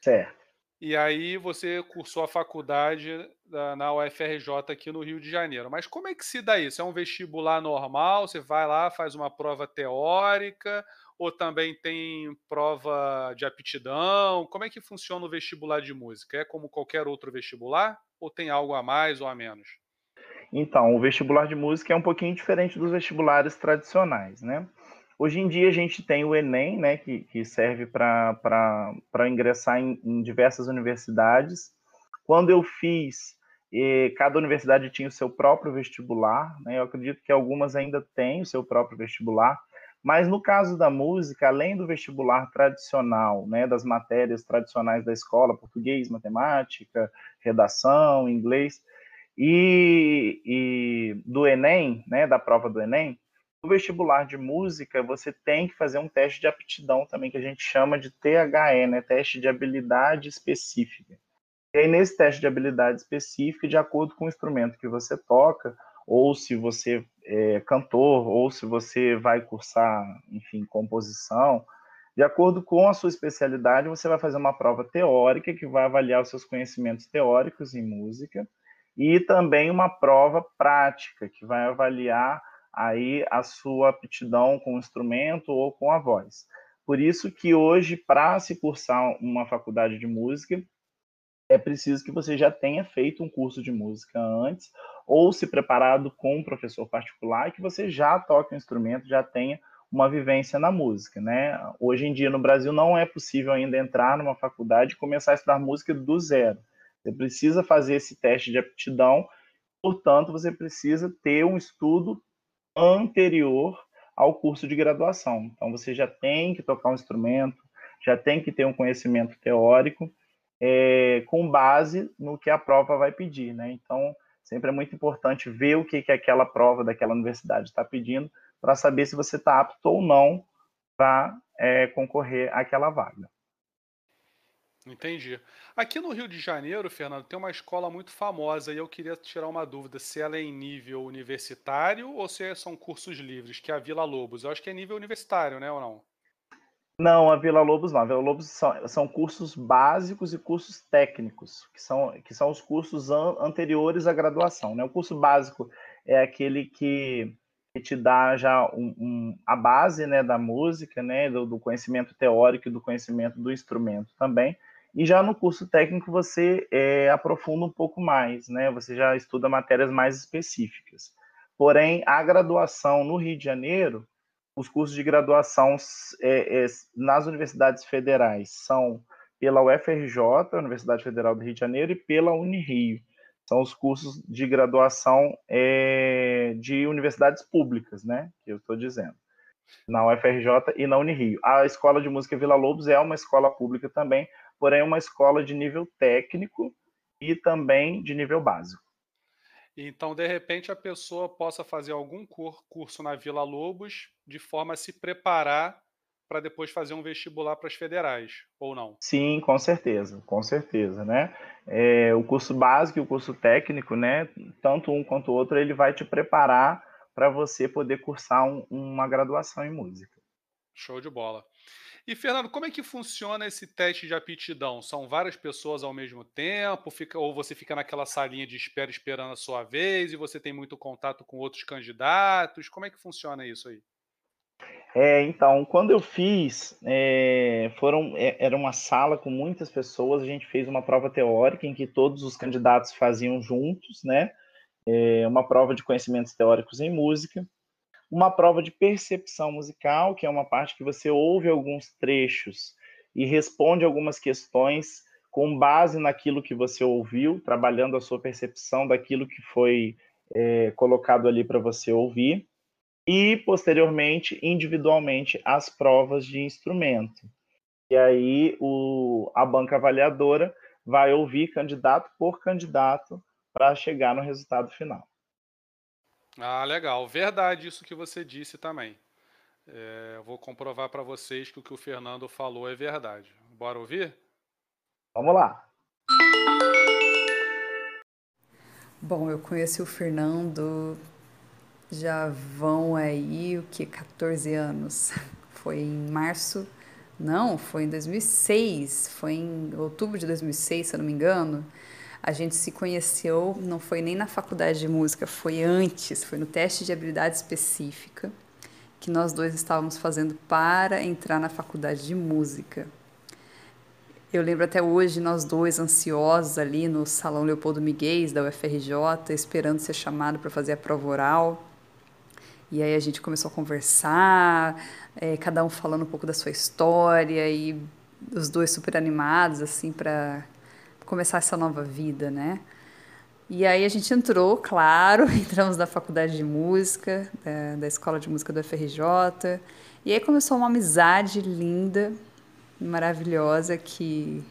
Certo. E aí você cursou a faculdade na UFRJ aqui no Rio de Janeiro. Mas como é que se dá isso? É um vestibular normal? Você vai lá, faz uma prova teórica ou também tem prova de aptidão? Como é que funciona o vestibular de música? É como qualquer outro vestibular? Ou tem algo a mais ou a menos? Então, o vestibular de música é um pouquinho diferente dos vestibulares tradicionais, né? Hoje em dia a gente tem o Enem, né, que, que serve para ingressar em, em, diversas universidades. Quando eu fiz, eh, cada universidade tinha o seu próprio vestibular, né, eu acredito que algumas ainda têm o seu próprio vestibular, mas no caso da música, além do vestibular tradicional, né, das matérias tradicionais da escola, português, matemática, redação, inglês, e, e do Enem, né, da prova do Enem, no vestibular de música, você tem que fazer um teste de aptidão também, que a gente chama de THE, né, teste de habilidade específica. E aí, nesse teste de habilidade específica, de acordo com o instrumento que você toca, ou se você é cantor, ou se você vai cursar, enfim, composição. De acordo com a sua especialidade, você vai fazer uma prova teórica que vai avaliar os seus conhecimentos teóricos em música e também uma prova prática que vai avaliar aí a sua aptidão com o instrumento ou com a voz. Por isso que hoje, para se cursar uma faculdade de música, é preciso que você já tenha feito um curso de música antes, ou se preparado com um professor particular, e que você já toque o um instrumento, já tenha uma vivência na música, né? Hoje em dia no Brasil não é possível ainda entrar numa faculdade e começar a estudar música do zero. Você precisa fazer esse teste de aptidão, portanto, você precisa ter um estudo anterior ao curso de graduação. Então, você já tem que tocar um instrumento, já tem que ter um conhecimento teórico, é, com base no que a prova vai pedir, né? Então, sempre é muito importante ver o que, que aquela prova daquela universidade está pedindo para saber se você está apto ou não para é, concorrer àquela vaga. Entendi. Aqui no Rio de Janeiro, Fernando, tem uma escola muito famosa e eu queria tirar uma dúvida se ela é em nível universitário ou se são cursos livres, que é a Vila Lobos. Eu acho que é nível universitário, né, ou não? Não, a Vila Lobos não. A Vila Lobos são, são cursos básicos e cursos técnicos, que são, que são os cursos an, anteriores à graduação. Né? O curso básico é aquele que, que te dá já um, um, a base né, da música, né, do, do, conhecimento teórico e do conhecimento do instrumento também. E já no curso técnico você é, aprofunda um pouco mais, né? Você já estuda matérias mais específicas. Porém, a graduação no Rio de Janeiro os cursos de graduação é, é, nas universidades federais são pela UFRJ, Universidade Federal do Rio de Janeiro, e pela Unirio. São os cursos de graduação é, de universidades públicas, né? Que eu estou dizendo. Na UFRJ e na Unirio. A Escola de Música Vila Lobos é uma escola pública também, porém é uma escola de nível técnico e também de nível básico. Então, de repente, a pessoa possa fazer algum curso na Vila Lobos de forma a se preparar para depois fazer um vestibular para as federais, ou não? Sim, com certeza, com certeza, né? É, o curso básico e o curso técnico, né? Tanto um quanto o outro, ele vai te preparar para você poder cursar um, uma graduação em música. Show de bola. E, Fernando, como é que funciona esse teste de aptidão? São várias pessoas ao mesmo tempo? Fica, ou você fica naquela salinha de espera esperando a sua vez e você tem muito contato com outros candidatos? Como é que funciona isso aí? É, então, quando eu fiz, é, foram, é, era uma sala com muitas pessoas, a gente fez uma prova teórica em que todos os candidatos faziam juntos, né? É, uma prova de conhecimentos teóricos em música uma prova de percepção musical, que é uma parte que você ouve alguns trechos e responde algumas questões com base naquilo que você ouviu, trabalhando a sua percepção daquilo que foi é, colocado ali para você ouvir, e posteriormente, individualmente, as provas de instrumento. E aí o, a banca avaliadora vai ouvir candidato por candidato para chegar no resultado final. Ah, legal. Verdade isso que você disse também. É, eu vou comprovar para vocês que o que o Fernando falou é verdade. Bora ouvir? Vamos lá. Bom, eu conheci o Fernando já vão aí o que 14 anos. Foi em março, não, foi em 2006, foi em outubro de 2006, se eu não me engano. A gente se conheceu, não foi nem na faculdade de música, foi antes, foi no teste de habilidade específica que nós dois estávamos fazendo para entrar na faculdade de música. Eu lembro até hoje nós dois ansiosos ali no Salão Leopoldo Miguel da UFRJ, esperando ser chamado para fazer a prova oral. E aí a gente começou a conversar, é, cada um falando um pouco da sua história e os dois super animados assim para começar essa nova vida, né? E aí a gente entrou, claro, entramos na faculdade de música, da, da escola de música do FRJ, e aí começou uma amizade linda, maravilhosa, que,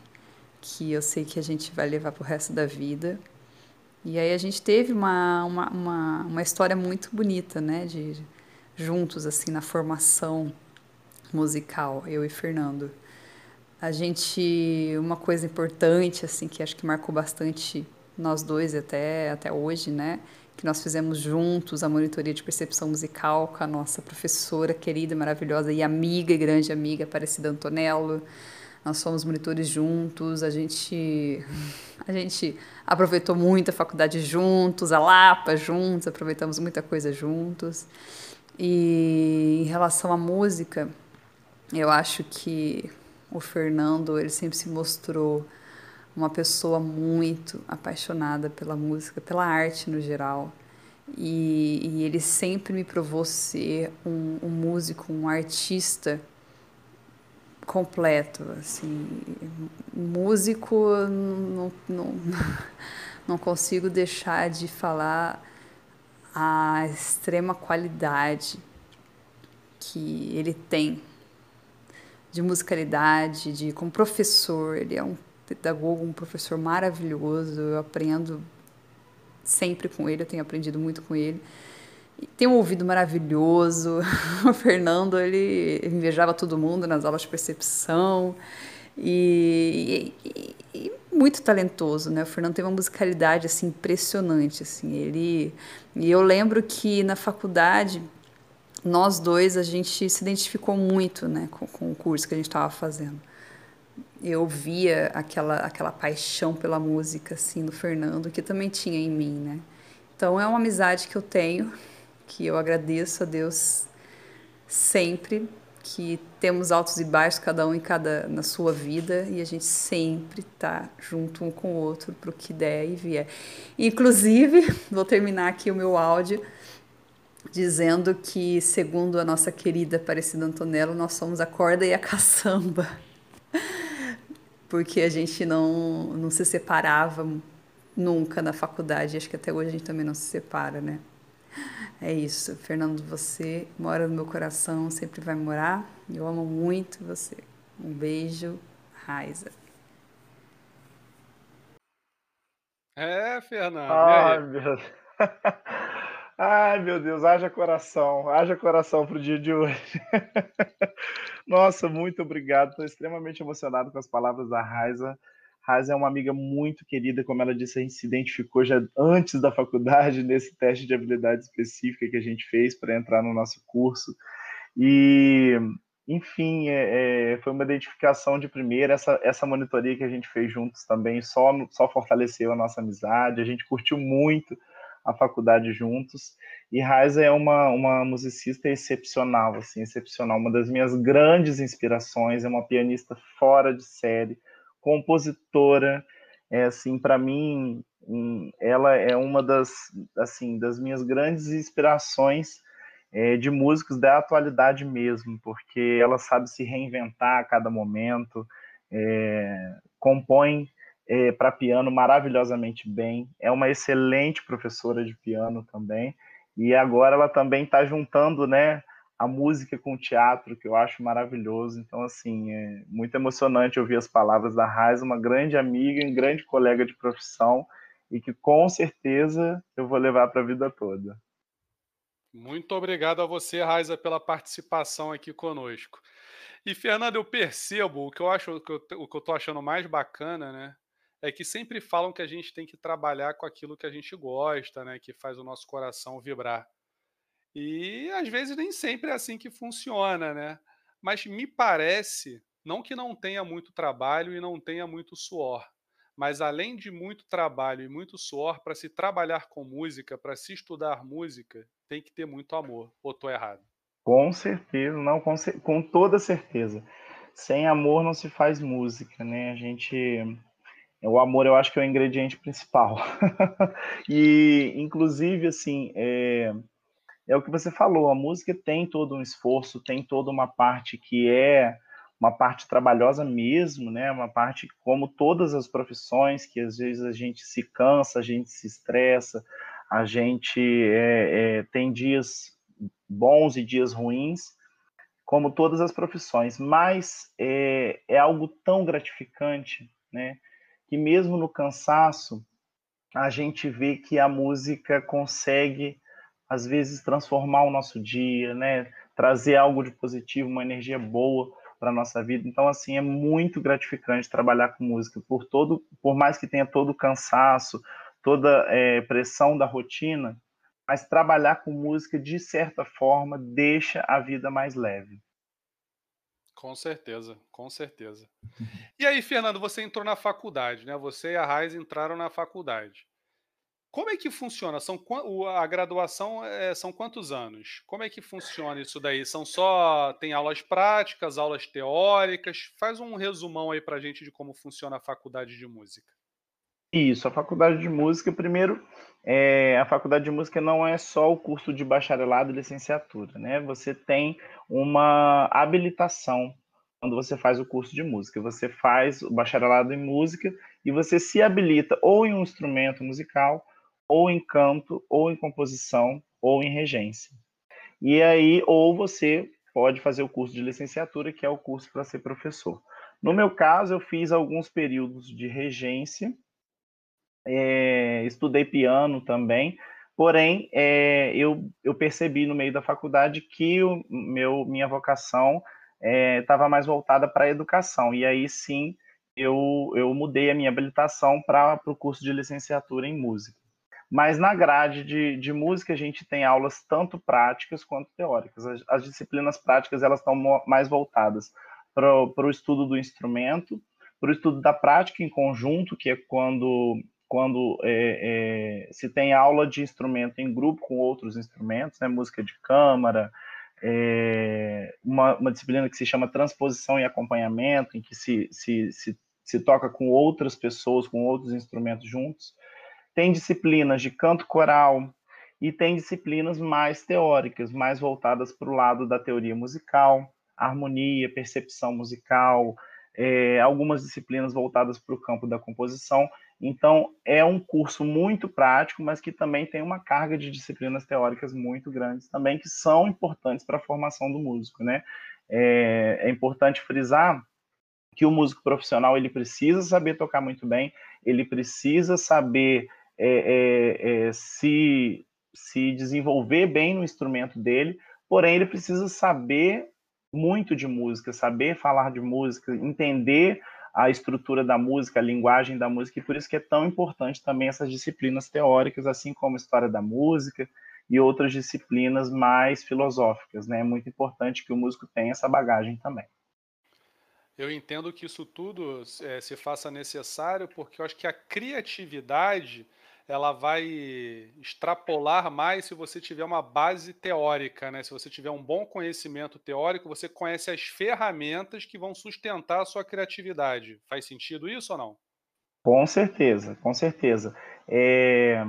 que eu sei que a gente vai levar para o resto da vida. E aí a gente teve uma, uma, uma, uma história muito bonita, né, de juntos, assim, na formação musical, eu e Fernando. A gente, uma coisa importante, assim, que acho que marcou bastante nós dois até, até hoje, né? que nós fizemos juntos, a monitoria de percepção musical com a nossa professora querida, maravilhosa e amiga e grande amiga, Aparecida Antonello. Nós fomos monitores juntos, a gente, a gente aproveitou muito a faculdade juntos, a Lapa juntos, aproveitamos muita coisa juntos. E em relação à música, eu acho que o Fernando, ele sempre se mostrou uma pessoa muito apaixonada pela música, pela arte no geral. E, e ele sempre me provou ser um, um, músico, um artista completo, assim, músico não, não, não consigo deixar de falar a extrema qualidade que ele tem de musicalidade, de como professor, ele é um pedagogo, um professor maravilhoso, eu aprendo sempre com ele, eu tenho aprendido muito com ele. tem um ouvido maravilhoso. O Fernando, ele invejava todo mundo nas aulas de percepção. E, e, e, muito talentoso, né? O Fernando tem uma musicalidade assim impressionante, assim. Ele e eu lembro que na faculdade nós dois a gente se identificou muito, né, com, com o curso que a gente estava fazendo eu via aquela, aquela paixão pela música, assim, no Fernando, que também tinha em mim, né? Então, é uma amizade que eu tenho, que eu agradeço a Deus sempre, que temos altos e baixos, cada um em cada, na sua vida, e a gente sempre tá junto um com o outro para o que der e vier. Inclusive, vou terminar aqui o meu áudio dizendo que, segundo a nossa querida Aparecida Antonello, nós somos a corda e a caçamba porque a gente não, não se separava nunca na faculdade. Acho que até hoje a gente também não se separa, né? É isso. Fernando, você mora no meu coração, sempre vai morar. Eu amo muito você. Um beijo, Raiza. É, Fernando. Ai, meu Deus. Ai, meu Deus, haja coração, haja coração para o dia de hoje. Nossa, muito obrigado. Estou extremamente emocionado com as palavras da Raiza. Raiza é uma amiga muito querida, como ela disse, a gente se identificou já antes da faculdade, nesse teste de habilidade específica que a gente fez para entrar no nosso curso. E, enfim, é, é, foi uma identificação de primeira. Essa, essa monitoria que a gente fez juntos também só, só fortaleceu a nossa amizade. A gente curtiu muito a faculdade juntos. E Raiza é uma, uma musicista excepcional, assim, excepcional, uma das minhas grandes inspirações, é uma pianista fora de série, compositora, é assim, para mim, ela é uma das, assim, das minhas grandes inspirações é, de músicos da atualidade mesmo, porque ela sabe se reinventar a cada momento, é, compõe é, para piano maravilhosamente bem, é uma excelente professora de piano também, e agora ela também está juntando né, a música com o teatro, que eu acho maravilhoso. Então, assim, é muito emocionante ouvir as palavras da Raiz, uma grande amiga, um grande colega de profissão, e que com certeza eu vou levar para a vida toda. Muito obrigado a você, Raiza, pela participação aqui conosco. E, Fernando, eu percebo o que eu acho, o que eu, tô achando mais bacana, né? É que sempre falam que a gente tem que trabalhar com aquilo que a gente gosta, né, que faz o nosso coração vibrar. E às vezes nem sempre é assim que funciona, né? Mas me parece, não que não tenha muito trabalho e não tenha muito suor, mas além de muito trabalho e muito suor para se trabalhar com música, para se estudar música, tem que ter muito amor. Ou tô errado? Com certeza, não, com, com toda certeza. Sem amor não se faz música, né? A gente o amor, eu acho que é o ingrediente principal. e, inclusive, assim, é, é o que você falou, a música tem todo um esforço, tem toda uma parte que é uma parte trabalhosa mesmo, né? Uma parte como todas as profissões, que às vezes a gente se cansa, a gente se estressa, a gente é, é, tem dias bons e dias ruins, como todas as profissões, mas é, é algo tão gratificante, né? Que mesmo no cansaço, a gente vê que a música consegue, às vezes, transformar o nosso dia, né? Trazer algo de positivo, uma energia boa para nossa vida. Então, assim, é muito gratificante trabalhar com música, por todo, por mais que tenha todo o cansaço, toda é, pressão da rotina, mas trabalhar com música, de certa forma, deixa a vida mais leve. Com certeza, com certeza. E aí, Fernando, você entrou na faculdade, né? Você e a Raiz entraram na faculdade. Como é que funciona? São, a graduação é, são quantos anos? Como é que funciona isso daí? São só. Tem aulas práticas, aulas teóricas? Faz um resumão aí pra gente de como funciona a faculdade de música. Isso, a faculdade de música, primeiro, é, a faculdade de música não é só o curso de bacharelado e licenciatura, né? Você tem uma habilitação quando você faz o curso de música. Você faz o bacharelado em música e você se habilita ou em um instrumento musical ou em canto, ou em composição, ou em regência. E aí, ou você pode fazer o curso de licenciatura, que é o curso para ser professor. No meu caso, eu fiz alguns períodos de regência, é, estudei piano também, porém, é, eu, eu percebi no meio da faculdade que o meu, minha vocação estava é, mais voltada para a educação, e aí sim eu, eu mudei a minha habilitação para o curso de licenciatura em música. Mas na grade de, de música a gente tem aulas tanto práticas quanto teóricas. As, as disciplinas práticas elas estão mais voltadas para o estudo do instrumento, para o estudo da prática em conjunto, que é quando, quando é, é, se tem aula de instrumento em grupo com outros instrumentos, né, música de câmara, é, uma, uma, disciplina que se chama transposição e acompanhamento, em que se, se, se, se toca com outras pessoas, com outros instrumentos juntos tem disciplinas de canto coral e tem disciplinas mais teóricas, mais voltadas para o lado da teoria musical, harmonia, percepção musical, é, algumas disciplinas voltadas para o campo da composição. Então, é um curso muito prático, mas que também tem uma carga de disciplinas teóricas muito grandes também, que são importantes para a formação do músico, né? É, é importante frisar que o músico profissional ele precisa saber tocar muito bem, ele precisa saber é, é, é, se, se desenvolver bem no instrumento dele, porém ele precisa saber muito de música, saber falar de música, entender a estrutura da música, a linguagem da música, e por isso que é tão importante também essas disciplinas teóricas, assim como a história da música e outras disciplinas mais filosóficas, né? É muito importante que o músico tenha essa bagagem também. Eu entendo que isso tudo é, se faça necessário porque eu acho que a criatividade ela vai extrapolar mais se você tiver uma base teórica, né? Se você tiver um bom conhecimento teórico, você conhece as ferramentas que vão sustentar a sua criatividade. Faz sentido isso ou não? Com certeza, com certeza. É,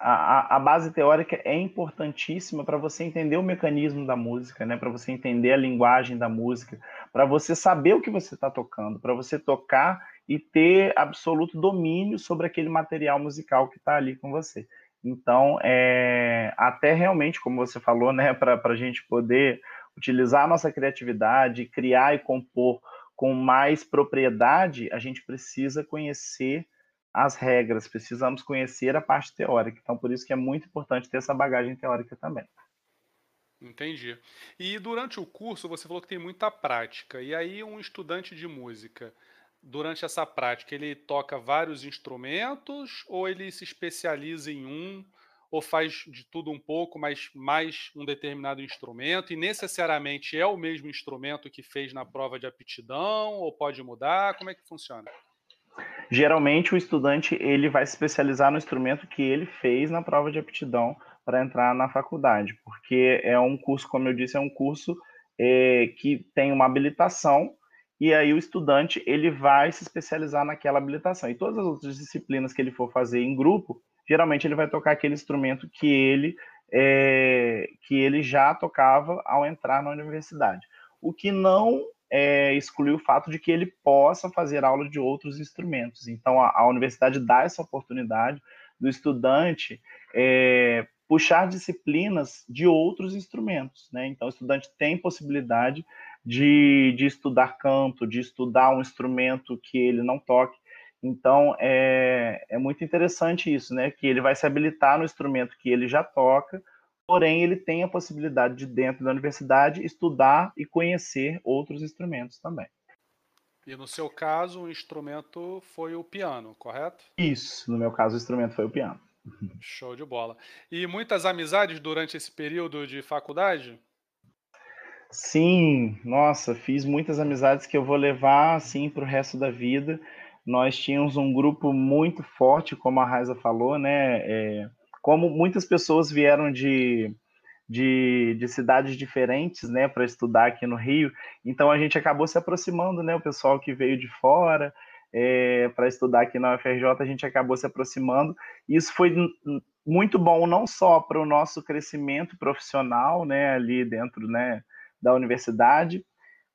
a, a, base teórica é importantíssima para você entender o mecanismo da música, né? Para você entender a linguagem da música, para você saber o que você está tocando, para você tocar e ter absoluto domínio sobre aquele material musical que está ali com você. Então, é, até realmente, como você falou, né, para a gente poder utilizar a nossa criatividade, criar e compor com mais propriedade, a gente precisa conhecer as regras, precisamos conhecer a parte teórica. Então, por isso que é muito importante ter essa bagagem teórica também. Entendi. E durante o curso, você falou que tem muita prática. E aí, um estudante de música, durante essa prática, ele toca vários instrumentos ou ele se especializa em um ou faz de tudo um pouco, mas mais um determinado instrumento e necessariamente é o mesmo instrumento que fez na prova de aptidão ou pode mudar? Como é que funciona? Geralmente o estudante ele vai se especializar no instrumento que ele fez na prova de aptidão para entrar na faculdade, porque é um curso, como eu disse, é um curso é, que tem uma habilitação e aí o estudante ele vai se especializar naquela habilitação. E todas as outras disciplinas que ele for fazer em grupo, geralmente ele vai tocar aquele instrumento que ele é, que ele já tocava ao entrar na universidade. O que não é, exclui o fato de que ele possa fazer aula de outros instrumentos. Então a, a universidade dá essa oportunidade do estudante é, puxar disciplinas de outros instrumentos, né? Então o estudante tem possibilidade de, de estudar canto, de estudar um instrumento que ele não toque. Então, é, é muito interessante isso, né? Que ele vai se habilitar no instrumento que ele já toca, porém, ele tem a possibilidade de, dentro da universidade, estudar e conhecer outros instrumentos também. E no seu caso, o instrumento foi o piano, correto? Isso, no meu caso, o instrumento foi o piano. Show de bola. E muitas amizades durante esse período de faculdade? Sim, nossa, fiz muitas amizades que eu vou levar assim para o resto da vida. Nós tínhamos um grupo muito forte, como a Raiza falou, né? É, como muitas pessoas vieram de, de, de cidades diferentes, né, para estudar aqui no Rio, então a gente acabou se aproximando, né? O pessoal que veio de fora é, para estudar aqui na UFRJ, a gente acabou se aproximando. Isso foi muito bom, não só para o nosso crescimento profissional, né, ali dentro, né, da universidade,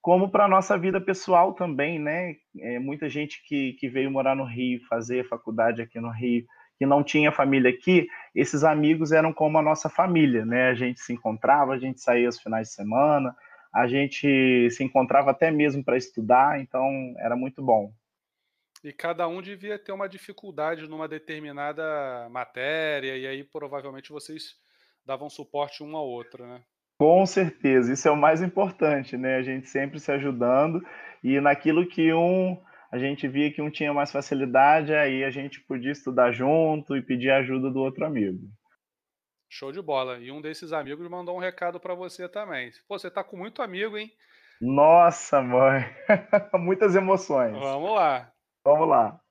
como para a nossa vida pessoal também, né? É, muita gente que, que veio morar no Rio, fazer faculdade aqui no Rio, que não tinha família aqui, esses amigos eram como a nossa família, né? A gente se encontrava, a gente saía aos finais de semana, a gente se encontrava até mesmo para estudar, então era muito bom. E cada um devia ter uma dificuldade numa determinada matéria, e aí provavelmente vocês davam suporte um ao outro, né? Com certeza, isso é o mais importante, né? A gente sempre se ajudando e naquilo que um a gente via que um tinha mais facilidade, aí a gente podia estudar junto e pedir ajuda do outro amigo. Show de bola. E um desses amigos mandou um recado para você também. Pô, você tá com muito amigo, hein? Nossa, mãe. Muitas emoções. Vamos lá. Vamos lá.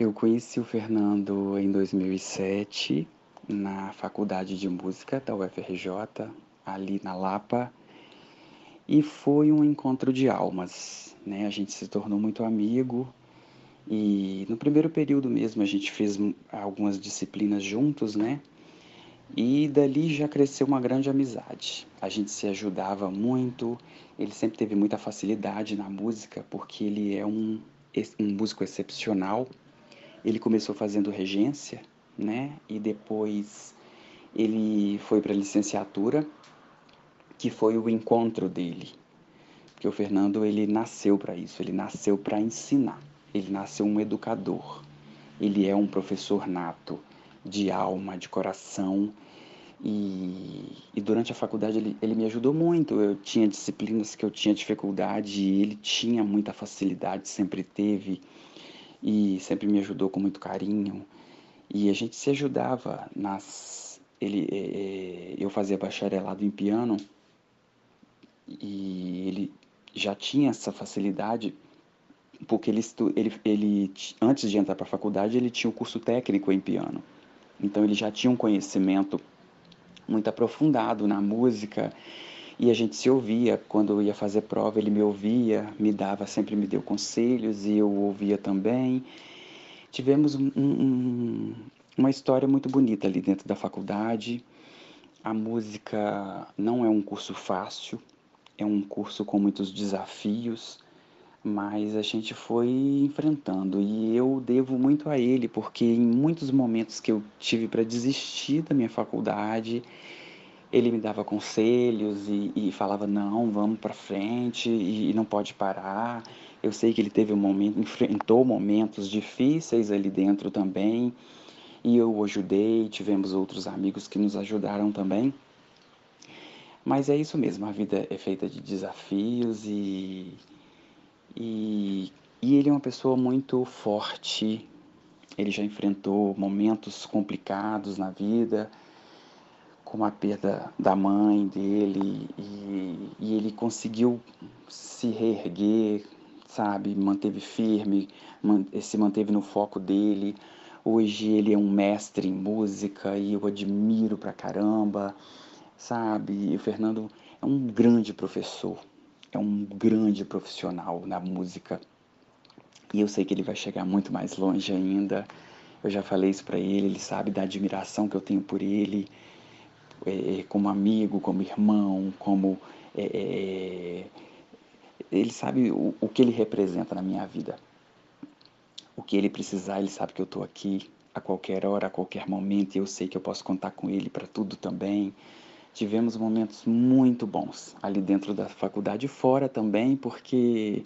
Eu conheci o Fernando em 2007 na Faculdade de Música da UFRJ, ali na Lapa, e foi um encontro de almas, né? A gente se tornou muito amigo e no primeiro período mesmo a gente fez algumas disciplinas juntos, né? E dali já cresceu uma grande amizade. A gente se ajudava muito, ele sempre teve muita facilidade na música, porque ele é um, um músico excepcional ele começou fazendo regência, né? E depois ele foi para a licenciatura, que foi o encontro dele. Porque o Fernando ele nasceu para isso, ele nasceu para ensinar. Ele nasceu um educador. Ele é um professor nato de alma, de coração. E, e durante a faculdade ele, ele me ajudou muito. Eu tinha disciplinas que eu tinha dificuldade e ele tinha muita facilidade, sempre teve e sempre me ajudou com muito carinho. E a gente se ajudava nas. Ele, é, é, eu fazia bacharelado em piano e ele já tinha essa facilidade porque ele, ele, ele antes de entrar para a faculdade ele tinha o um curso técnico em piano então ele já tinha um conhecimento muito aprofundado na música e a gente se ouvia quando eu ia fazer prova, ele me ouvia, me dava, sempre me deu conselhos e eu ouvia também. Tivemos um, um, uma história muito bonita ali dentro da faculdade. A música não é um curso fácil, é um curso com muitos desafios, mas a gente foi enfrentando e eu devo muito a ele, porque em muitos momentos que eu tive para desistir da minha faculdade, ele me dava conselhos e, e falava não, vamos para frente e, e, não pode parar. Eu sei que ele teve um momento, enfrentou momentos difíceis ali dentro também e eu o ajudei. Tivemos outros amigos que nos ajudaram também. Mas é isso mesmo, a vida é feita de desafios e, e, e ele é uma pessoa muito forte. Ele já enfrentou momentos complicados na vida com a perda da mãe dele e, e ele conseguiu se reerguer, sabe? Manteve firme, man, se manteve no foco dele. Hoje ele é um mestre em música e eu admiro pra caramba, sabe? E o Fernando é um grande professor, é um grande profissional na música. E eu sei que ele vai chegar muito mais longe ainda. Eu já falei isso para ele, ele sabe da admiração que eu tenho por ele é, como amigo, como irmão, como. É, é, ele sabe o, o que ele representa na minha vida. O que ele precisar, ele sabe que eu estou aqui a qualquer hora, a qualquer momento, e eu sei que eu posso contar com ele para tudo também. Tivemos momentos muito bons ali dentro da faculdade e fora também, porque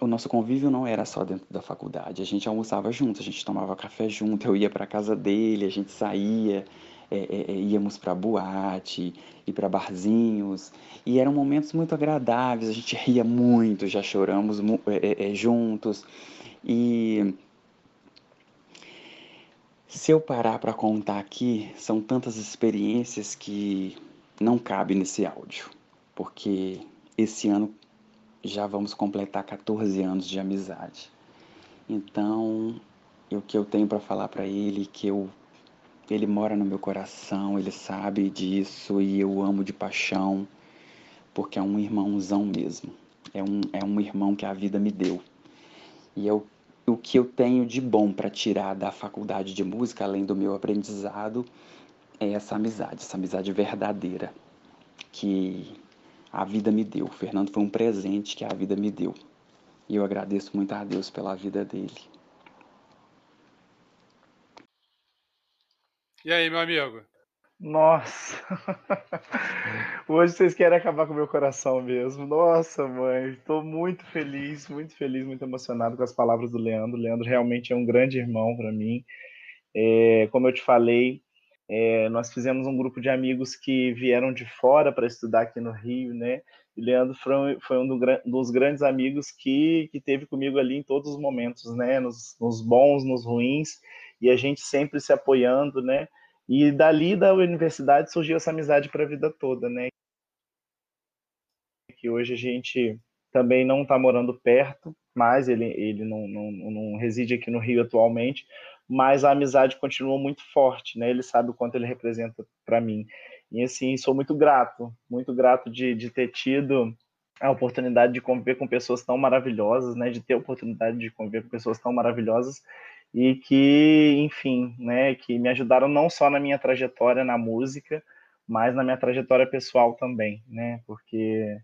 o nosso convívio não era só dentro da faculdade. A gente almoçava junto, a gente tomava café junto, eu ia para casa dele, a gente saía, é, é, é íamos para boate e para barzinhos e eram momentos muito agradáveis. A gente ria muito, já choramos é, é, juntos e se eu parar para contar aqui, são tantas experiências que não cabe nesse áudio, porque esse ano já vamos completar 14 anos de amizade. Então, o que eu tenho para falar para ele que eu ele mora no meu coração, ele sabe disso e eu amo de paixão, porque é um irmãozão mesmo. É um, é um irmão que a vida me deu. E eu o que eu tenho de bom para tirar da faculdade de música, além do meu aprendizado, é essa amizade, essa amizade verdadeira que a vida me deu. O Fernando foi um presente que a vida me deu. E eu agradeço muito a Deus pela vida dele. E aí, meu amigo? Nossa! Hoje vocês querem acabar com o meu coração mesmo. Nossa, mãe, estou muito feliz, muito feliz, muito emocionado com as palavras do Leandro. O Leandro realmente é um grande irmão para mim. É, como eu te falei, é, nós fizemos um grupo de amigos que vieram de fora para estudar aqui no Rio, né? E Leandro foi, um do, dos grandes amigos que, que teve comigo ali em todos os momentos, né? Nos, nos bons, nos ruins, e a gente sempre se apoiando, né? E dali da universidade surgiu essa amizade para a vida toda, né? Que hoje a gente também não está morando perto, mas ele, ele não, não, não reside aqui no Rio atualmente, mas a amizade continua muito forte, né? Ele sabe o quanto ele representa para mim. E assim, sou muito grato, muito grato de, de ter tido a oportunidade de conviver com pessoas tão maravilhosas, né? De ter a oportunidade de conviver com pessoas tão maravilhosas e que, enfim, né, que me ajudaram não só na minha trajetória na música, mas na minha trajetória pessoal também, né, porque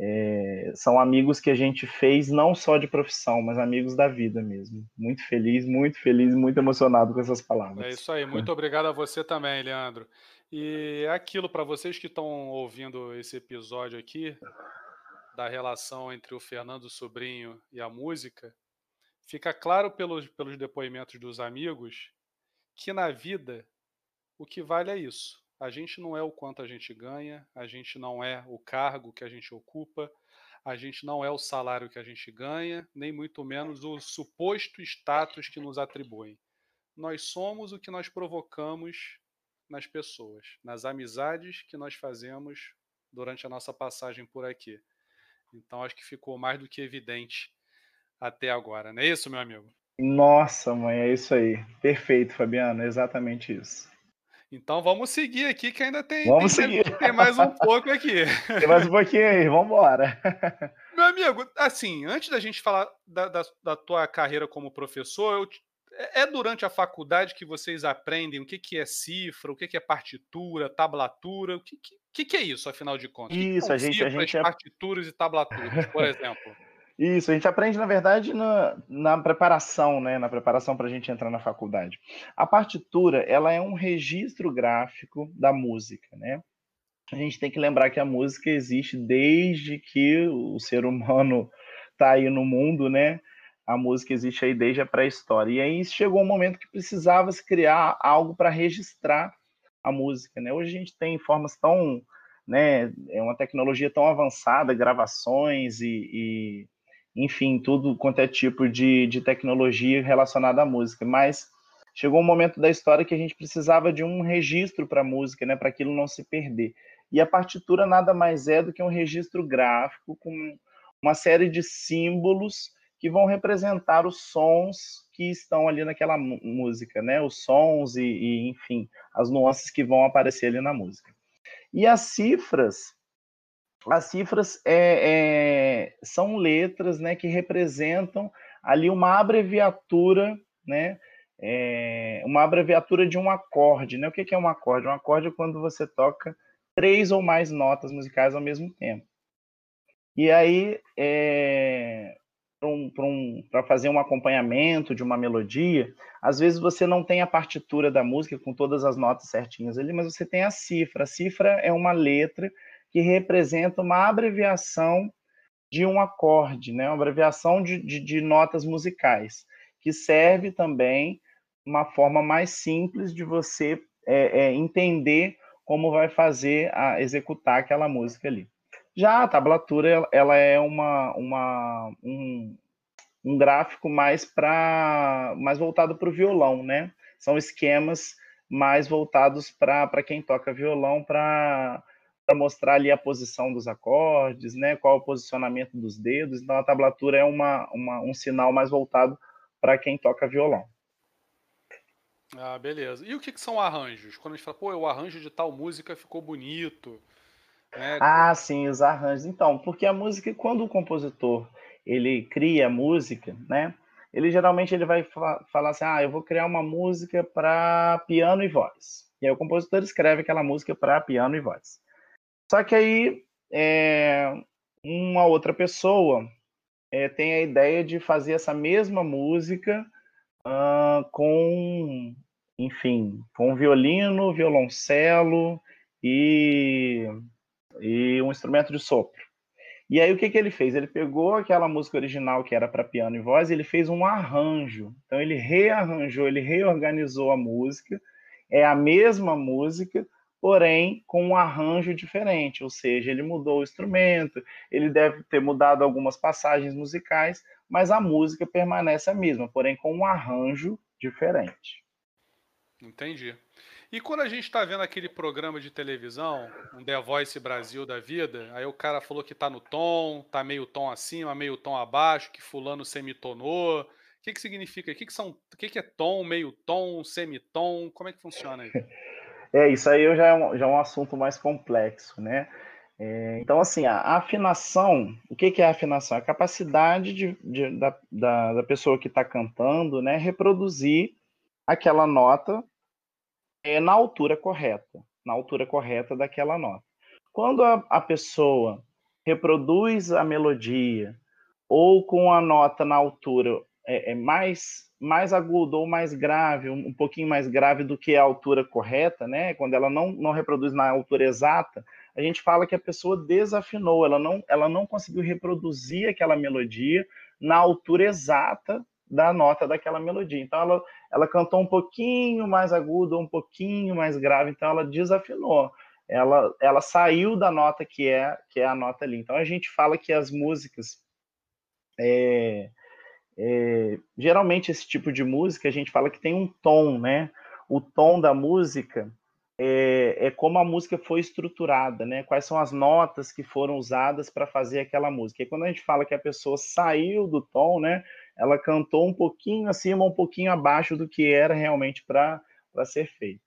é, são amigos que a gente fez não só de profissão, mas amigos da vida mesmo. Muito feliz, muito feliz, muito emocionado com essas palavras. É isso aí, muito obrigado a você também, Leandro. E aquilo para vocês que estão ouvindo esse episódio aqui da relação entre o Fernando Sobrinho e a música, fica claro pelos, pelos depoimentos dos amigos que na vida o que vale é isso. A gente não é o quanto a gente ganha, a gente não é o cargo que a gente ocupa, a gente não é o salário que a gente ganha, nem muito menos o suposto status que nos atribuem. Nós somos o que nós provocamos nas pessoas, nas amizades que nós fazemos durante a nossa passagem por aqui. Então acho que ficou mais do que evidente até agora, não é isso, meu amigo? Nossa, mãe, é isso aí. Perfeito, Fabiano, é exatamente isso. Então vamos seguir aqui, que ainda tem, vamos tem, seguir. tem mais um pouco aqui. Tem mais um pouquinho aí, vamos embora. Meu amigo, assim, antes da gente falar da, da, da tua carreira como professor, eu, é, é durante a faculdade que vocês aprendem o que, que é cifra, o que, que é partitura, tablatura, o que, que, que é isso, afinal de contas? Isso, a gente, cifras, a gente é... partituras e tablaturas, por exemplo. Isso, a gente aprende, na verdade, na, na preparação, né? Na preparação para a gente entrar na faculdade. A partitura, ela é um registro gráfico da música, né? A gente tem que lembrar que a música existe desde que o ser humano está aí no mundo, né? A música existe aí desde a pré-história. E aí chegou um momento que precisava se criar algo para registrar a música, né? Hoje a gente tem formas tão, né? É uma tecnologia tão avançada, gravações e, e enfim, tudo quanto é tipo de, de tecnologia relacionada à música. Mas chegou um momento da história que a gente precisava de um registro para a música, né, para aquilo não se perder. E a partitura nada mais é do que um registro gráfico com uma série de símbolos que vão representar os sons que estão ali naquela música, né? Os sons e, e enfim, as nuances que vão aparecer ali na música. E as cifras as cifras é, é, são letras né, que representam ali uma abreviatura, né, é, uma abreviatura de um acorde. Né? O que é um acorde? Um acorde é quando você toca três ou mais notas musicais ao mesmo tempo. E aí, é, para um, um, fazer um acompanhamento de uma melodia, às vezes você não tem a partitura da música com todas as notas certinhas ali, mas você tem a cifra. A cifra é uma letra que representa uma abreviação de um acorde, né? uma abreviação de, de, de notas musicais, que serve também uma forma mais simples de você é, é, entender como vai fazer a executar aquela música ali. Já a tablatura ela é uma, uma um, um gráfico mais para mais voltado para o violão, né? São esquemas mais voltados para quem toca violão para mostrar ali a posição dos acordes, né? Qual o posicionamento dos dedos. Então a tablatura é uma, uma um sinal mais voltado para quem toca violão. Ah, beleza. E o que, que são arranjos? Quando a gente fala, pô, o arranjo de tal música ficou bonito. Né? Ah, sim, os arranjos. Então, porque a música, quando o compositor ele cria a música, né? Ele geralmente ele vai fa falar assim, ah, eu vou criar uma música para piano e voz. E aí o compositor escreve aquela música para piano e voz. Só que aí é, uma outra pessoa é, tem a ideia de fazer essa mesma música uh, com, enfim, com violino, violoncelo e, e um instrumento de sopro. E aí o que, que ele fez? Ele pegou aquela música original que era para piano e voz e ele fez um arranjo. Então ele rearranjou, ele reorganizou a música. É a mesma música, porém com um arranjo diferente, ou seja, ele mudou o instrumento, ele deve ter mudado algumas passagens musicais, mas a música permanece a mesma, porém com um arranjo diferente. Entendi. E quando a gente está vendo aquele programa de televisão, um The Voice Brasil da vida, aí o cara falou que tá no tom, tá meio tom acima, meio tom abaixo, que fulano semitonou. O que, que significa? O que, que são? O que, que é tom, meio tom, semitom? Como é que funciona aí? É, isso aí já é um, já é um assunto mais complexo, né? É, então, assim, a afinação, o que, que é a afinação? A capacidade de, de da, da, da, pessoa que está cantando, né, reproduzir aquela nota é, na altura correta, na altura correta daquela nota. Quando a, a pessoa reproduz a melodia ou com a nota na altura é, é mais mais agudo ou mais grave, um, um, pouquinho mais grave do que a altura correta, né? Quando ela não, não reproduz na altura exata, a gente fala que a pessoa desafinou, ela não, ela não conseguiu reproduzir aquela melodia na altura exata da nota daquela melodia. Então ela, ela cantou um pouquinho mais agudo, um pouquinho mais grave, então ela desafinou. Ela, ela saiu da nota que é que é a nota ali. Então a gente fala que as músicas é, é, geralmente esse tipo de música a gente fala que tem um tom, né? O tom da música é, é, como a música foi estruturada, né? Quais são as notas que foram usadas para fazer aquela música. E quando a gente fala que a pessoa saiu do tom, né? Ela cantou um pouquinho acima, um pouquinho abaixo do que era realmente para ser feito.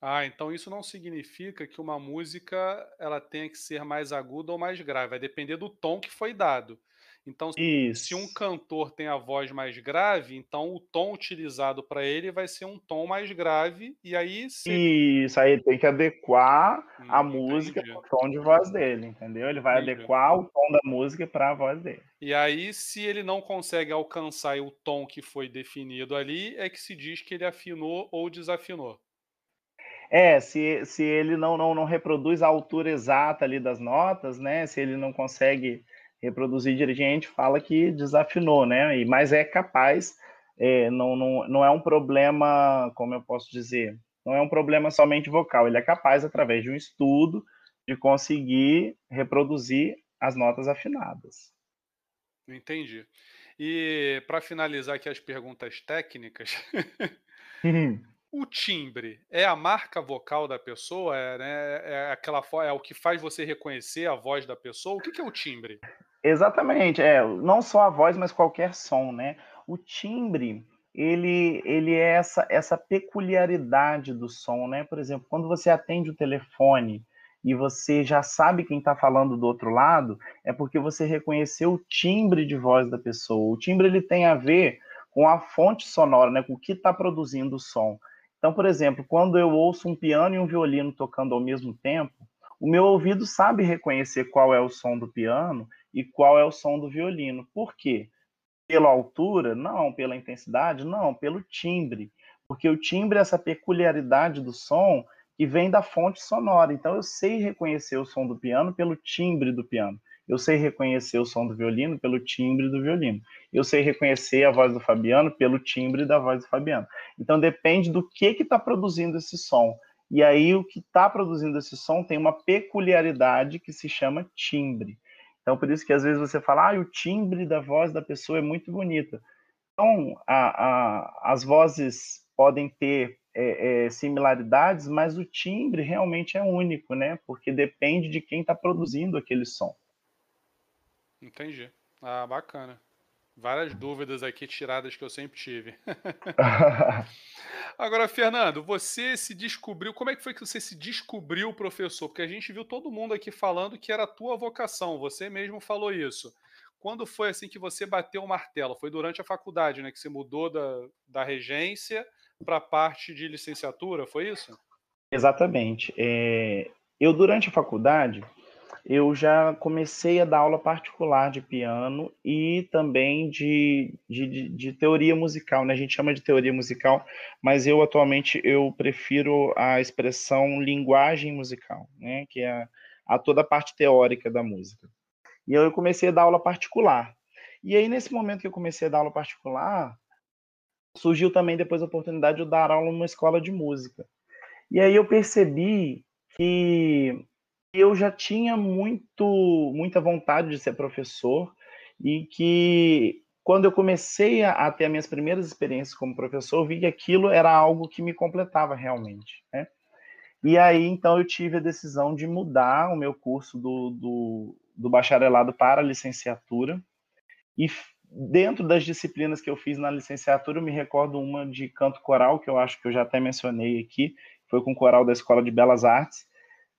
Ah, então isso não significa que uma música ela tenha que ser mais aguda ou mais grave. Vai depender do tom que foi dado. Então, Isso. se um cantor tem a voz mais grave, então o tom utilizado para ele vai ser um tom mais grave, e aí. Se... Isso, aí tem que adequar hum, a música ao tom de voz dele, entendeu? Ele vai entendi. adequar o tom da música para a voz dele. E aí, se ele não consegue alcançar o tom que foi definido ali, é que se diz que ele afinou ou desafinou. É, se, se ele não, não, não reproduz a altura exata ali das notas, né? Se ele não consegue reproduzir dirigente fala que desafinou, né? E, mas é capaz, é, não, não, não é um problema, como eu posso dizer, não é um problema somente vocal, ele é capaz, através de um estudo, de conseguir reproduzir as notas afinadas. Entendi. E para finalizar aqui as perguntas técnicas, uhum. o timbre é a marca vocal da pessoa? É, né, é aquela é o que faz você reconhecer a voz da pessoa? O que, que é o timbre? Exatamente, é, não só a voz, mas qualquer som, né? O timbre, ele, ele é essa, essa peculiaridade do som, né? Por exemplo, quando você atende o telefone e você já sabe quem está falando do outro lado, é porque você reconheceu o timbre de voz da pessoa. O timbre ele tem a ver com a fonte sonora, né? Com o que está produzindo o som. Então, por exemplo, quando eu ouço um piano e um violino tocando ao mesmo tempo, o meu ouvido sabe reconhecer qual é o som do piano e qual é o som do violino. Por quê? Pela altura? Não. Pela intensidade? Não. Pelo timbre. Porque o timbre é essa peculiaridade do som que vem da fonte sonora. Então eu sei reconhecer o som do piano pelo timbre do piano. Eu sei reconhecer o som do violino pelo timbre do violino. Eu sei reconhecer a voz do Fabiano pelo timbre da voz do Fabiano. Então depende do que está produzindo esse som. E aí o que está produzindo esse som tem uma peculiaridade que se chama timbre. Então por isso que às vezes você fala, ah, o timbre da voz da pessoa é muito bonita. Então a, a, as vozes podem ter é, é, similaridades, mas o timbre realmente é único, né? Porque depende de quem está produzindo aquele som. Entendi. Ah, bacana. Várias dúvidas aqui tiradas que eu sempre tive. Agora, Fernando, você se descobriu. Como é que foi que você se descobriu professor? Porque a gente viu todo mundo aqui falando que era a tua vocação. Você mesmo falou isso. Quando foi assim que você bateu o martelo? Foi durante a faculdade, né? Que você mudou da, da regência para a parte de licenciatura, foi isso? Exatamente. É, eu, durante a faculdade, eu já comecei a dar aula particular de piano e também de, de, de, teoria musical, né? A gente chama de teoria musical, mas eu atualmente eu prefiro a expressão linguagem musical, né? Que é a, toda a parte teórica da música. E eu comecei a dar aula particular. E aí, nesse momento que eu comecei a dar aula particular, surgiu também depois a oportunidade de dar aula numa escola de música. E aí eu percebi que eu já tinha muito, muita vontade de ser professor e que quando eu comecei a, ter as minhas primeiras experiências como professor, vi que aquilo era algo que me completava realmente, né? E aí, então, eu tive a decisão de mudar o meu curso do, do, do bacharelado para a licenciatura e dentro das disciplinas que eu fiz na licenciatura, eu me recordo uma de canto coral, que eu acho que eu já até mencionei aqui, foi com o coral da Escola de Belas Artes,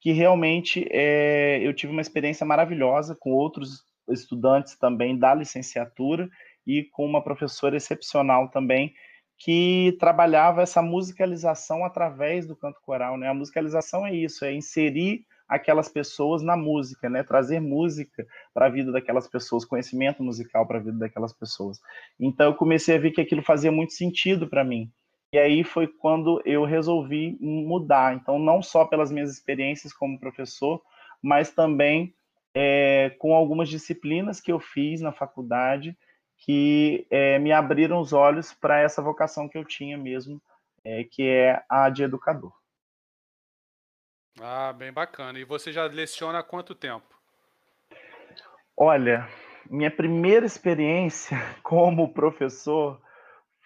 que realmente é, eu tive uma experiência maravilhosa com outros estudantes também da licenciatura e com uma professora excepcional também, que trabalhava essa musicalização através do canto coral, né? A musicalização é isso, é inserir aquelas pessoas na música, né? Trazer música para a vida daquelas pessoas, conhecimento musical para a vida daquelas pessoas. Então eu comecei a ver que aquilo fazia muito sentido para mim. E aí foi quando eu resolvi mudar. Então não só pelas minhas experiências como professor, mas também é, com algumas disciplinas que eu fiz na faculdade que é, me abriram os olhos para essa vocação que eu tinha mesmo, é, que é a de educador. Ah, bem bacana. E você já leciona há quanto tempo? Olha, minha primeira experiência como professor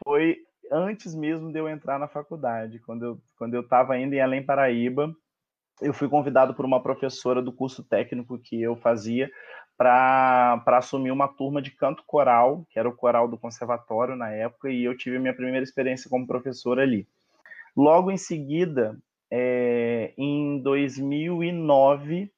foi antes mesmo de eu entrar na faculdade. Quando eu quando eu estava indo em Além Paraíba, eu fui convidado por uma professora do curso técnico que eu fazia para assumir uma turma de canto coral, que era o coral do conservatório na época, e eu tive a minha primeira experiência como professor ali. Logo em seguida, é, em 2009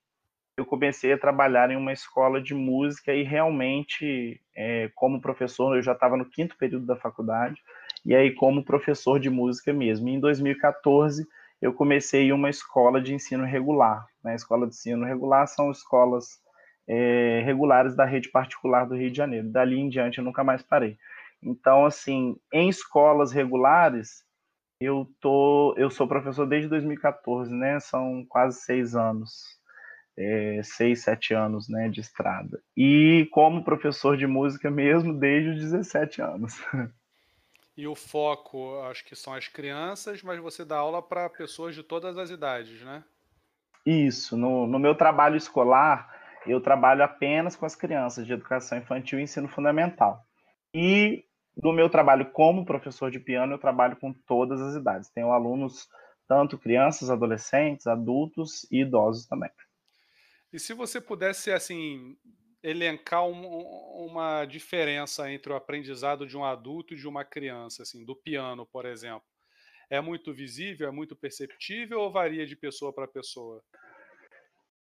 eu comecei a trabalhar em uma escola de música e realmente, é, como professor, eu já estava no quinto período da faculdade, e aí como professor de música mesmo. E em 2014 eu comecei uma escola de ensino regular. Né? Escola de ensino regular são escolas é, regulares da rede particular do Rio de Janeiro. Dali em diante eu nunca mais parei. Então, assim, em escolas regulares, eu tô, eu sou professor desde 2014, né? São quase seis anos, é, seis, sete anos, né, de estrada. E como professor de música mesmo desde os 17 anos. E o foco, acho que são as crianças, mas você dá aula para pessoas de todas as idades, né? Isso. No, no meu trabalho escolar, eu trabalho apenas com as crianças de educação infantil e ensino fundamental. E no meu trabalho como professor de piano, eu trabalho com todas as idades. Tenho alunos, tanto crianças, adolescentes, adultos e idosos também. E se você pudesse, assim, elencar um, uma diferença entre o aprendizado de um adulto e de uma criança, assim, do piano, por exemplo, é muito visível, é muito perceptível ou varia de pessoa para pessoa?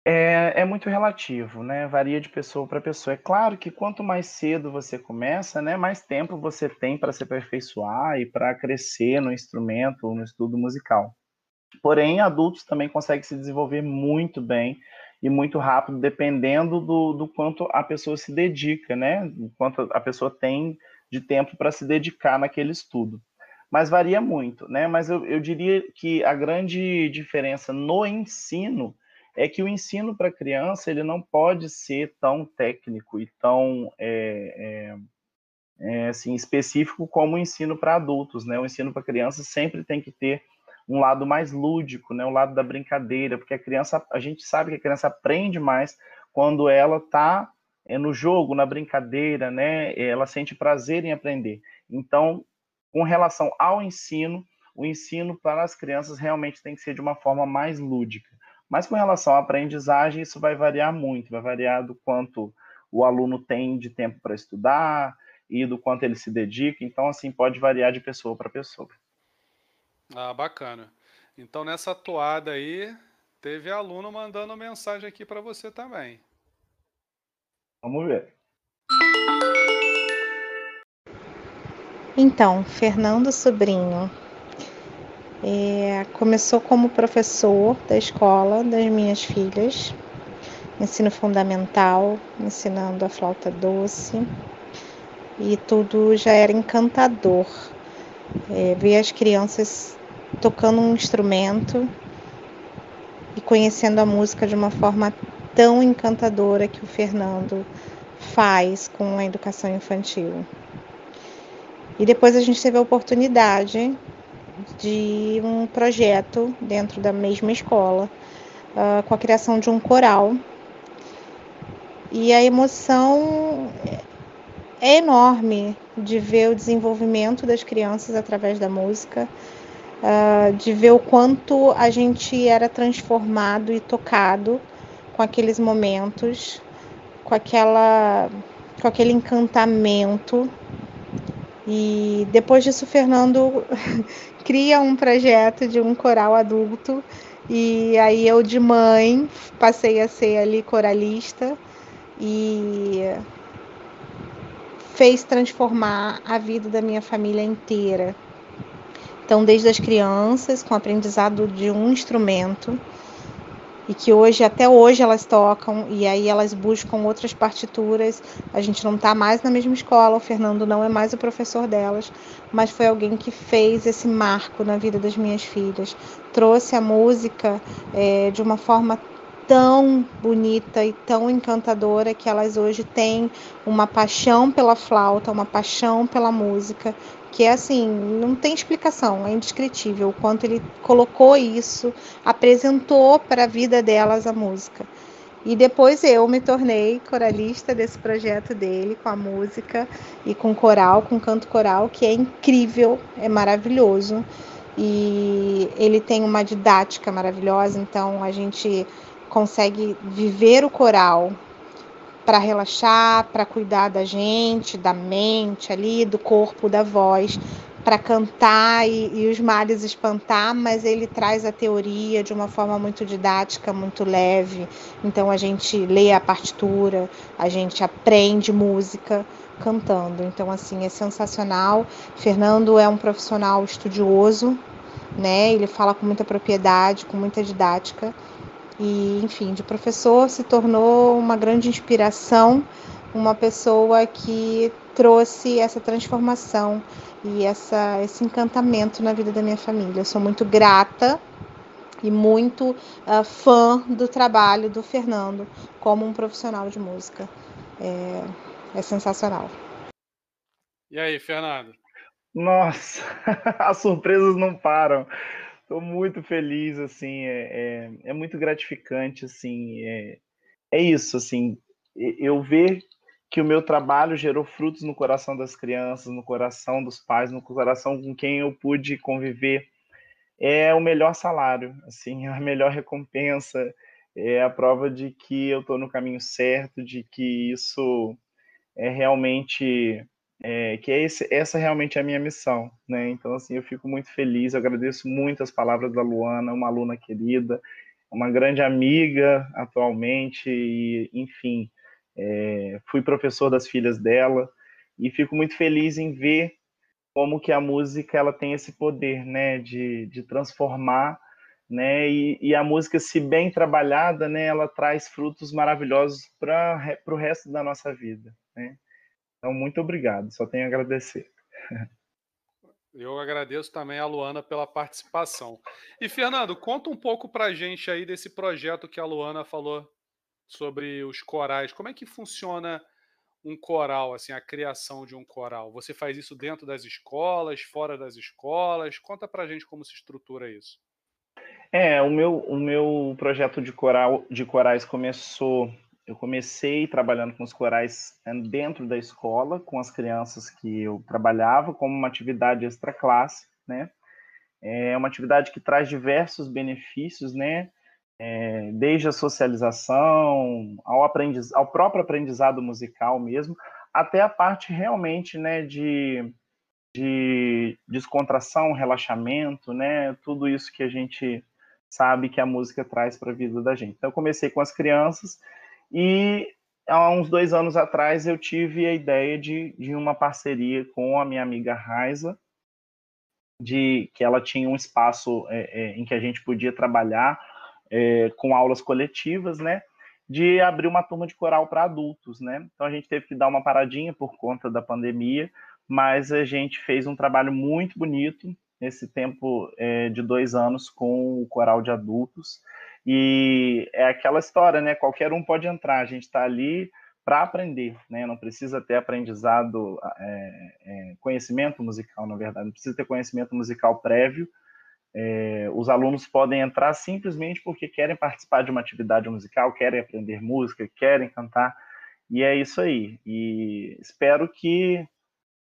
É, é muito relativo, né? Varia de pessoa para pessoa. É claro que quanto mais cedo você começa, né, mais tempo você tem para se aperfeiçoar e para crescer no instrumento, no estudo musical. Porém, adultos também conseguem se desenvolver muito bem e muito rápido, dependendo do, do quanto a pessoa se dedica, né? Quanto a pessoa tem de tempo para se dedicar naquele estudo. Mas varia muito, né? Mas eu, eu diria que a grande diferença no ensino é que o ensino para criança ele não pode ser tão técnico e tão é, é, é assim, específico como o ensino para adultos, né? O ensino para crianças sempre tem que ter um lado mais lúdico, né? O lado da brincadeira, porque a criança, a gente sabe que a criança aprende mais quando ela está é, no jogo, na brincadeira, né? Ela sente prazer em aprender. Então, com relação ao ensino, o ensino para as crianças realmente tem que ser de uma forma mais lúdica. Mas com relação à aprendizagem, isso vai variar muito, vai variar do quanto o aluno tem de tempo para estudar e do quanto ele se dedica. Então, assim, pode variar de pessoa para pessoa. Ah, bacana. Então, nessa toada aí, teve aluno mandando mensagem aqui para você também. Vamos ver. Então, Fernando Sobrinho, é, começou como professor da escola das minhas filhas, ensino fundamental, ensinando a flauta doce, e tudo já era encantador. É, ver as crianças tocando um instrumento e conhecendo a música de uma forma tão encantadora que o Fernando faz com a educação infantil. E depois a gente teve a oportunidade de um projeto dentro da mesma escola, uh, com a criação de um coral. E a emoção é enorme de ver o desenvolvimento das crianças através da música, uh, de ver o quanto a gente era transformado e tocado com aqueles momentos, com aquela com aquele encantamento. E depois disso, o Fernando cria um projeto de um coral adulto e aí eu de mãe passei a ser ali coralista e fez transformar a vida da minha família inteira. Então, desde as crianças, com o aprendizado de um instrumento, e que hoje, até hoje, elas tocam e aí elas buscam outras partituras. A gente não está mais na mesma escola, o Fernando não é mais o professor delas, mas foi alguém que fez esse marco na vida das minhas filhas. Trouxe a música é, de uma forma tão bonita e tão encantadora que elas hoje têm uma paixão pela flauta, uma paixão pela música que é assim, não tem explicação, é indescritível o quanto ele colocou isso, apresentou para a vida delas a música. E depois eu me tornei coralista desse projeto dele, com a música e com coral, com canto coral, que é incrível, é maravilhoso. E ele tem uma didática maravilhosa, então a gente consegue viver o coral para relaxar, para cuidar da gente, da mente ali, do corpo, da voz, para cantar e, e, os males espantar, mas ele traz a teoria de uma forma muito didática, muito leve. Então a gente lê a partitura, a gente aprende música cantando. Então assim é sensacional. Fernando é um profissional estudioso, né? Ele fala com muita propriedade, com muita didática e, enfim, de professor se tornou uma grande inspiração, uma pessoa que trouxe essa transformação e essa, esse encantamento na vida da minha família. Eu sou muito grata e muito uh, fã do trabalho do Fernando como um profissional de música. É, é sensacional. E aí, Fernando? Nossa, as surpresas não param. Estou muito feliz, assim, é, é, é, muito gratificante, assim, é, é isso, assim, eu ver que o meu trabalho gerou frutos no coração das crianças, no coração dos pais, no coração com quem eu pude conviver, é o melhor salário, assim, a melhor recompensa, é a prova de que eu estou no caminho certo, de que isso é realmente é, que é esse, essa realmente é a minha missão, né? Então, assim, eu fico muito feliz, agradeço muito as palavras da Luana, uma aluna querida, uma grande amiga atualmente, e, enfim, é, fui professor das filhas dela, e fico muito feliz em ver como que a música ela tem esse poder, né, de, de transformar, né, e, e a música, se bem trabalhada, né, ela traz frutos maravilhosos para o resto da nossa vida, né. Então, muito obrigado, só tenho a agradecer. Eu agradeço também a Luana pela participação. E Fernando, conta um pouco pra gente aí desse projeto que a Luana falou sobre os corais. Como é que funciona um coral, assim, a criação de um coral? Você faz isso dentro das escolas, fora das escolas? Conta pra gente como se estrutura isso. É, o meu, o meu projeto de coral de corais começou. Eu comecei trabalhando com os corais né, dentro da escola, com as crianças que eu trabalhava, como uma atividade extra classe, né? É uma atividade que traz diversos benefícios, né? é, desde a socialização ao, aprendiz, ao próprio aprendizado musical mesmo, até a parte realmente né, de, de descontração, relaxamento, né, tudo isso que a gente sabe que a música traz para a vida da gente. Então, eu comecei com as crianças e há uns dois anos atrás eu tive a ideia de, de uma parceria com a minha amiga Raiza, de que ela tinha um espaço é, é, em que a gente podia trabalhar é, com aulas coletivas, né? De abrir uma turma de coral para adultos, né? Então a gente teve que dar uma paradinha por conta da pandemia, mas a gente fez um trabalho muito bonito nesse tempo é, de dois anos com o coral de adultos. E é aquela história, né? Qualquer um pode entrar, a gente está ali para aprender, né? Não precisa ter aprendizado, é, é, conhecimento musical, na verdade, não precisa ter conhecimento musical prévio é, os alunos podem entrar simplesmente porque querem participar de uma atividade musical, querem aprender música, querem cantar, e é isso aí. E espero que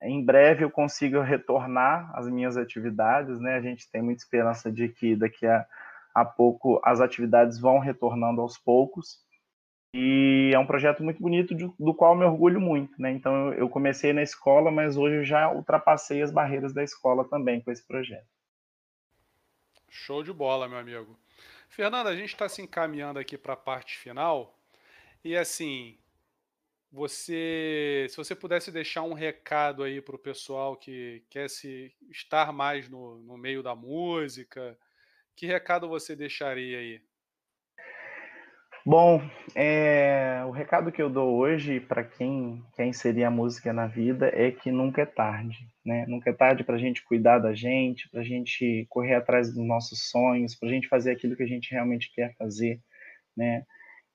em breve eu consiga retornar às minhas atividades, né? A gente tem muita esperança de que daqui a, a pouco as atividades vão retornando aos poucos. E é um projeto muito bonito, do, qual me orgulho muito, né? Então eu, eu comecei na escola, mas hoje eu já ultrapassei as barreiras da escola também com esse projeto. Show de bola, meu amigo. Fernanda, a gente está se encaminhando aqui para a parte final. E assim, você, se você pudesse deixar um recado aí para o pessoal que quer se estar mais no, no meio da música, que recado você deixaria aí? Bom, é, o recado que eu dou hoje para quem quer inserir a música na vida é que nunca é tarde, né? Nunca é tarde para a gente cuidar da gente, para a gente correr atrás dos nossos sonhos, para a gente fazer aquilo que a gente realmente quer fazer, né?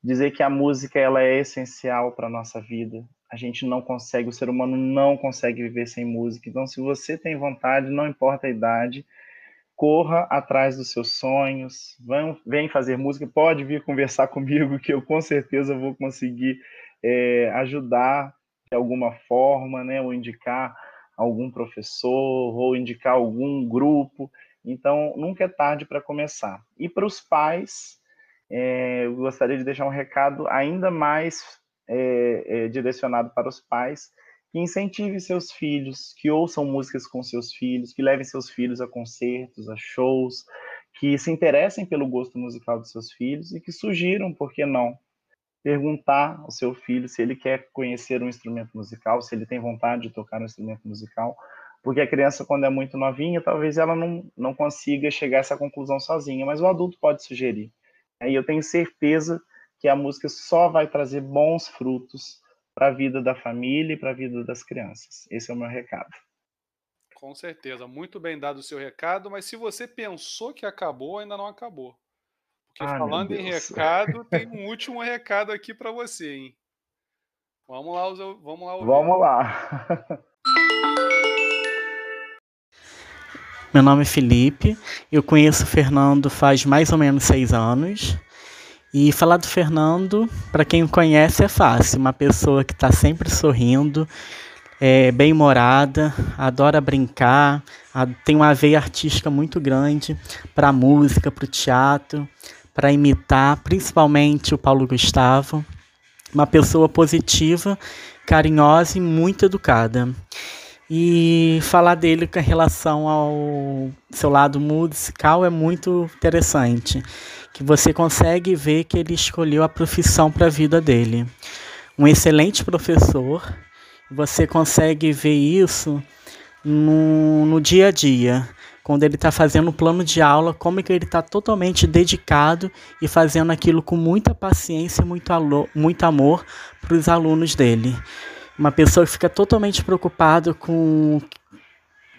Dizer que a música ela é essencial para nossa vida. A gente não consegue, o ser humano não consegue viver sem música. Então, se você tem vontade, não importa a idade, corra atrás dos seus sonhos, vem, vem fazer música, pode vir conversar comigo, que eu com certeza vou conseguir é, ajudar de alguma forma, né, ou indicar algum professor, ou indicar algum grupo. Então, nunca é tarde para começar. E para os pais, é, eu gostaria de deixar um recado ainda mais é, é direcionado para os pais, que incentive seus filhos, que ouçam músicas com seus filhos, que levem seus filhos a concertos, a shows, que se interessem pelo gosto musical dos seus filhos e que sugiram, por que não, perguntar ao seu filho se ele quer conhecer um instrumento musical, se ele tem vontade de tocar um instrumento musical, porque a criança, quando é muito novinha, talvez ela não, não consiga chegar a essa conclusão sozinha, mas o adulto pode sugerir. E eu tenho certeza que a música só vai trazer bons frutos para a vida da família e para a vida das crianças. Esse é o meu recado. Com certeza, muito bem dado o seu recado, mas se você pensou que acabou, ainda não acabou. Porque ah, falando em recado, tem um último recado aqui para você, hein? Vamos lá, vamos lá. Ouvir. Vamos lá. Meu nome é Felipe, eu conheço o Fernando faz mais ou menos seis anos. E falar do Fernando, para quem o conhece, é fácil. Uma pessoa que está sempre sorrindo, é bem-humorada, adora brincar, tem uma veia artística muito grande para música, para o teatro, para imitar, principalmente o Paulo Gustavo. Uma pessoa positiva, carinhosa e muito educada. E falar dele com relação ao seu lado musical é muito interessante que você consegue ver que ele escolheu a profissão para a vida dele. Um excelente professor, você consegue ver isso no, no dia a dia, quando ele está fazendo o plano de aula, como é que ele está totalmente dedicado e fazendo aquilo com muita paciência e muito, muito amor para os alunos dele. Uma pessoa que fica totalmente preocupado com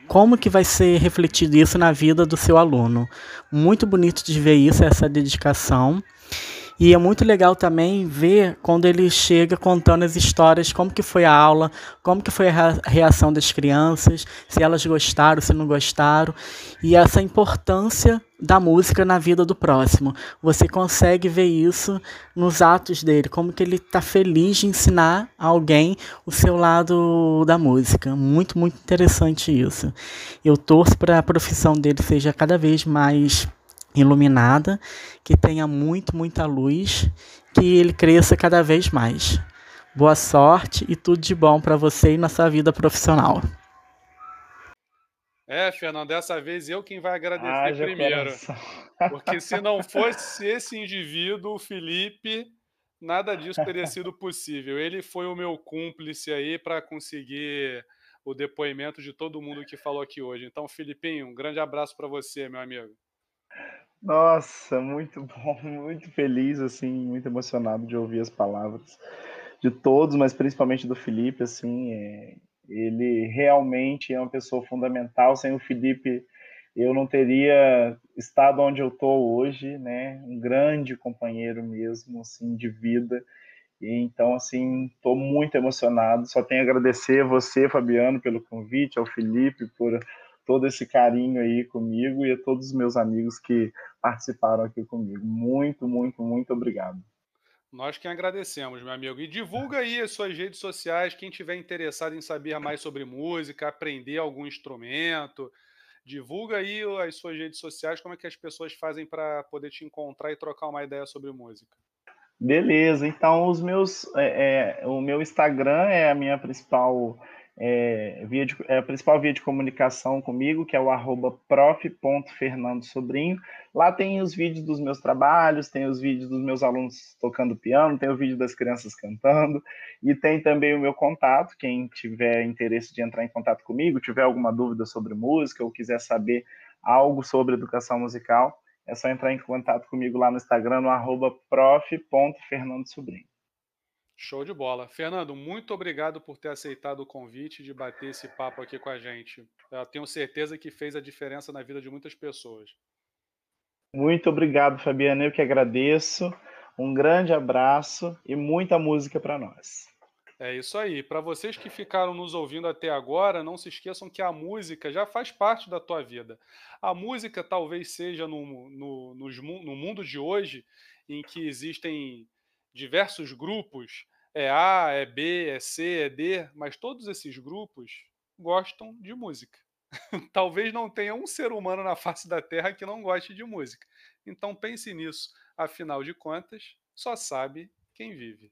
como que vai ser refletido isso na vida do seu aluno. Muito bonito de ver isso, essa dedicação. E é muito legal também ver quando ele chega contando as histórias, como que foi a aula, como que foi a reação das crianças, se elas gostaram, se não gostaram, e essa importância da música na vida do próximo. Você consegue ver isso nos atos dele, como que ele está feliz de ensinar a alguém o seu lado da música. Muito, muito interessante isso. Eu torço para a profissão dele seja cada vez mais iluminada, que tenha muito, muita luz, que ele cresça cada vez mais. Boa sorte e tudo de bom para você e na sua vida profissional. É, Fernando, dessa vez eu quem vai agradecer primeiro. Porque se não fosse esse indivíduo, o Felipe, nada disso teria sido possível. Ele foi o meu cúmplice aí para conseguir o depoimento de todo mundo que falou aqui hoje. Então, Filipinho, um grande abraço para você, meu amigo. Nossa, muito bom, muito feliz, assim, muito emocionado de ouvir as palavras de todos, mas principalmente do Felipe, assim, é, ele realmente é uma pessoa fundamental. Sem o Felipe, eu não teria estado onde eu estou hoje, né? Um grande companheiro mesmo, assim, de vida. E, então, assim, estou muito emocionado. Só tenho a agradecer a você, Fabiano, pelo convite, ao Felipe por todo esse carinho aí comigo e a todos os meus amigos que participaram aqui comigo. Muito, muito, muito obrigado. Nós que agradecemos, meu amigo. E divulga aí as suas redes sociais, quem tiver interessado em saber mais sobre música, aprender algum instrumento. Divulga aí as suas redes sociais, como é que as pessoas fazem para poder te encontrar e trocar uma ideia sobre música. Beleza, então os meus, é, é, o meu Instagram é a minha principal é, via de, é a principal via de comunicação comigo, que é o arroba prof.fernandosobrinho. Lá tem os vídeos dos meus trabalhos, tem os vídeos dos meus alunos tocando piano, tem o vídeo das crianças cantando, e tem também o meu contato. Quem tiver interesse de entrar em contato comigo, tiver alguma dúvida sobre música ou quiser saber algo sobre educação musical, é só entrar em contato comigo lá no Instagram, no arroba prof.fernandosobrinho. Show de bola. Fernando, muito obrigado por ter aceitado o convite de bater esse papo aqui com a gente. Eu tenho certeza que fez a diferença na vida de muitas pessoas. Muito obrigado, Fabiana. Eu que agradeço. Um grande abraço e muita música para nós. É isso aí. Para vocês que ficaram nos ouvindo até agora, não se esqueçam que a música já faz parte da tua vida. A música talvez seja no, no, no, no mundo de hoje, em que existem diversos grupos, é A, é B, é C, é D, mas todos esses grupos gostam de música. Talvez não tenha um ser humano na face da Terra que não goste de música. Então pense nisso. Afinal de contas, só sabe quem vive.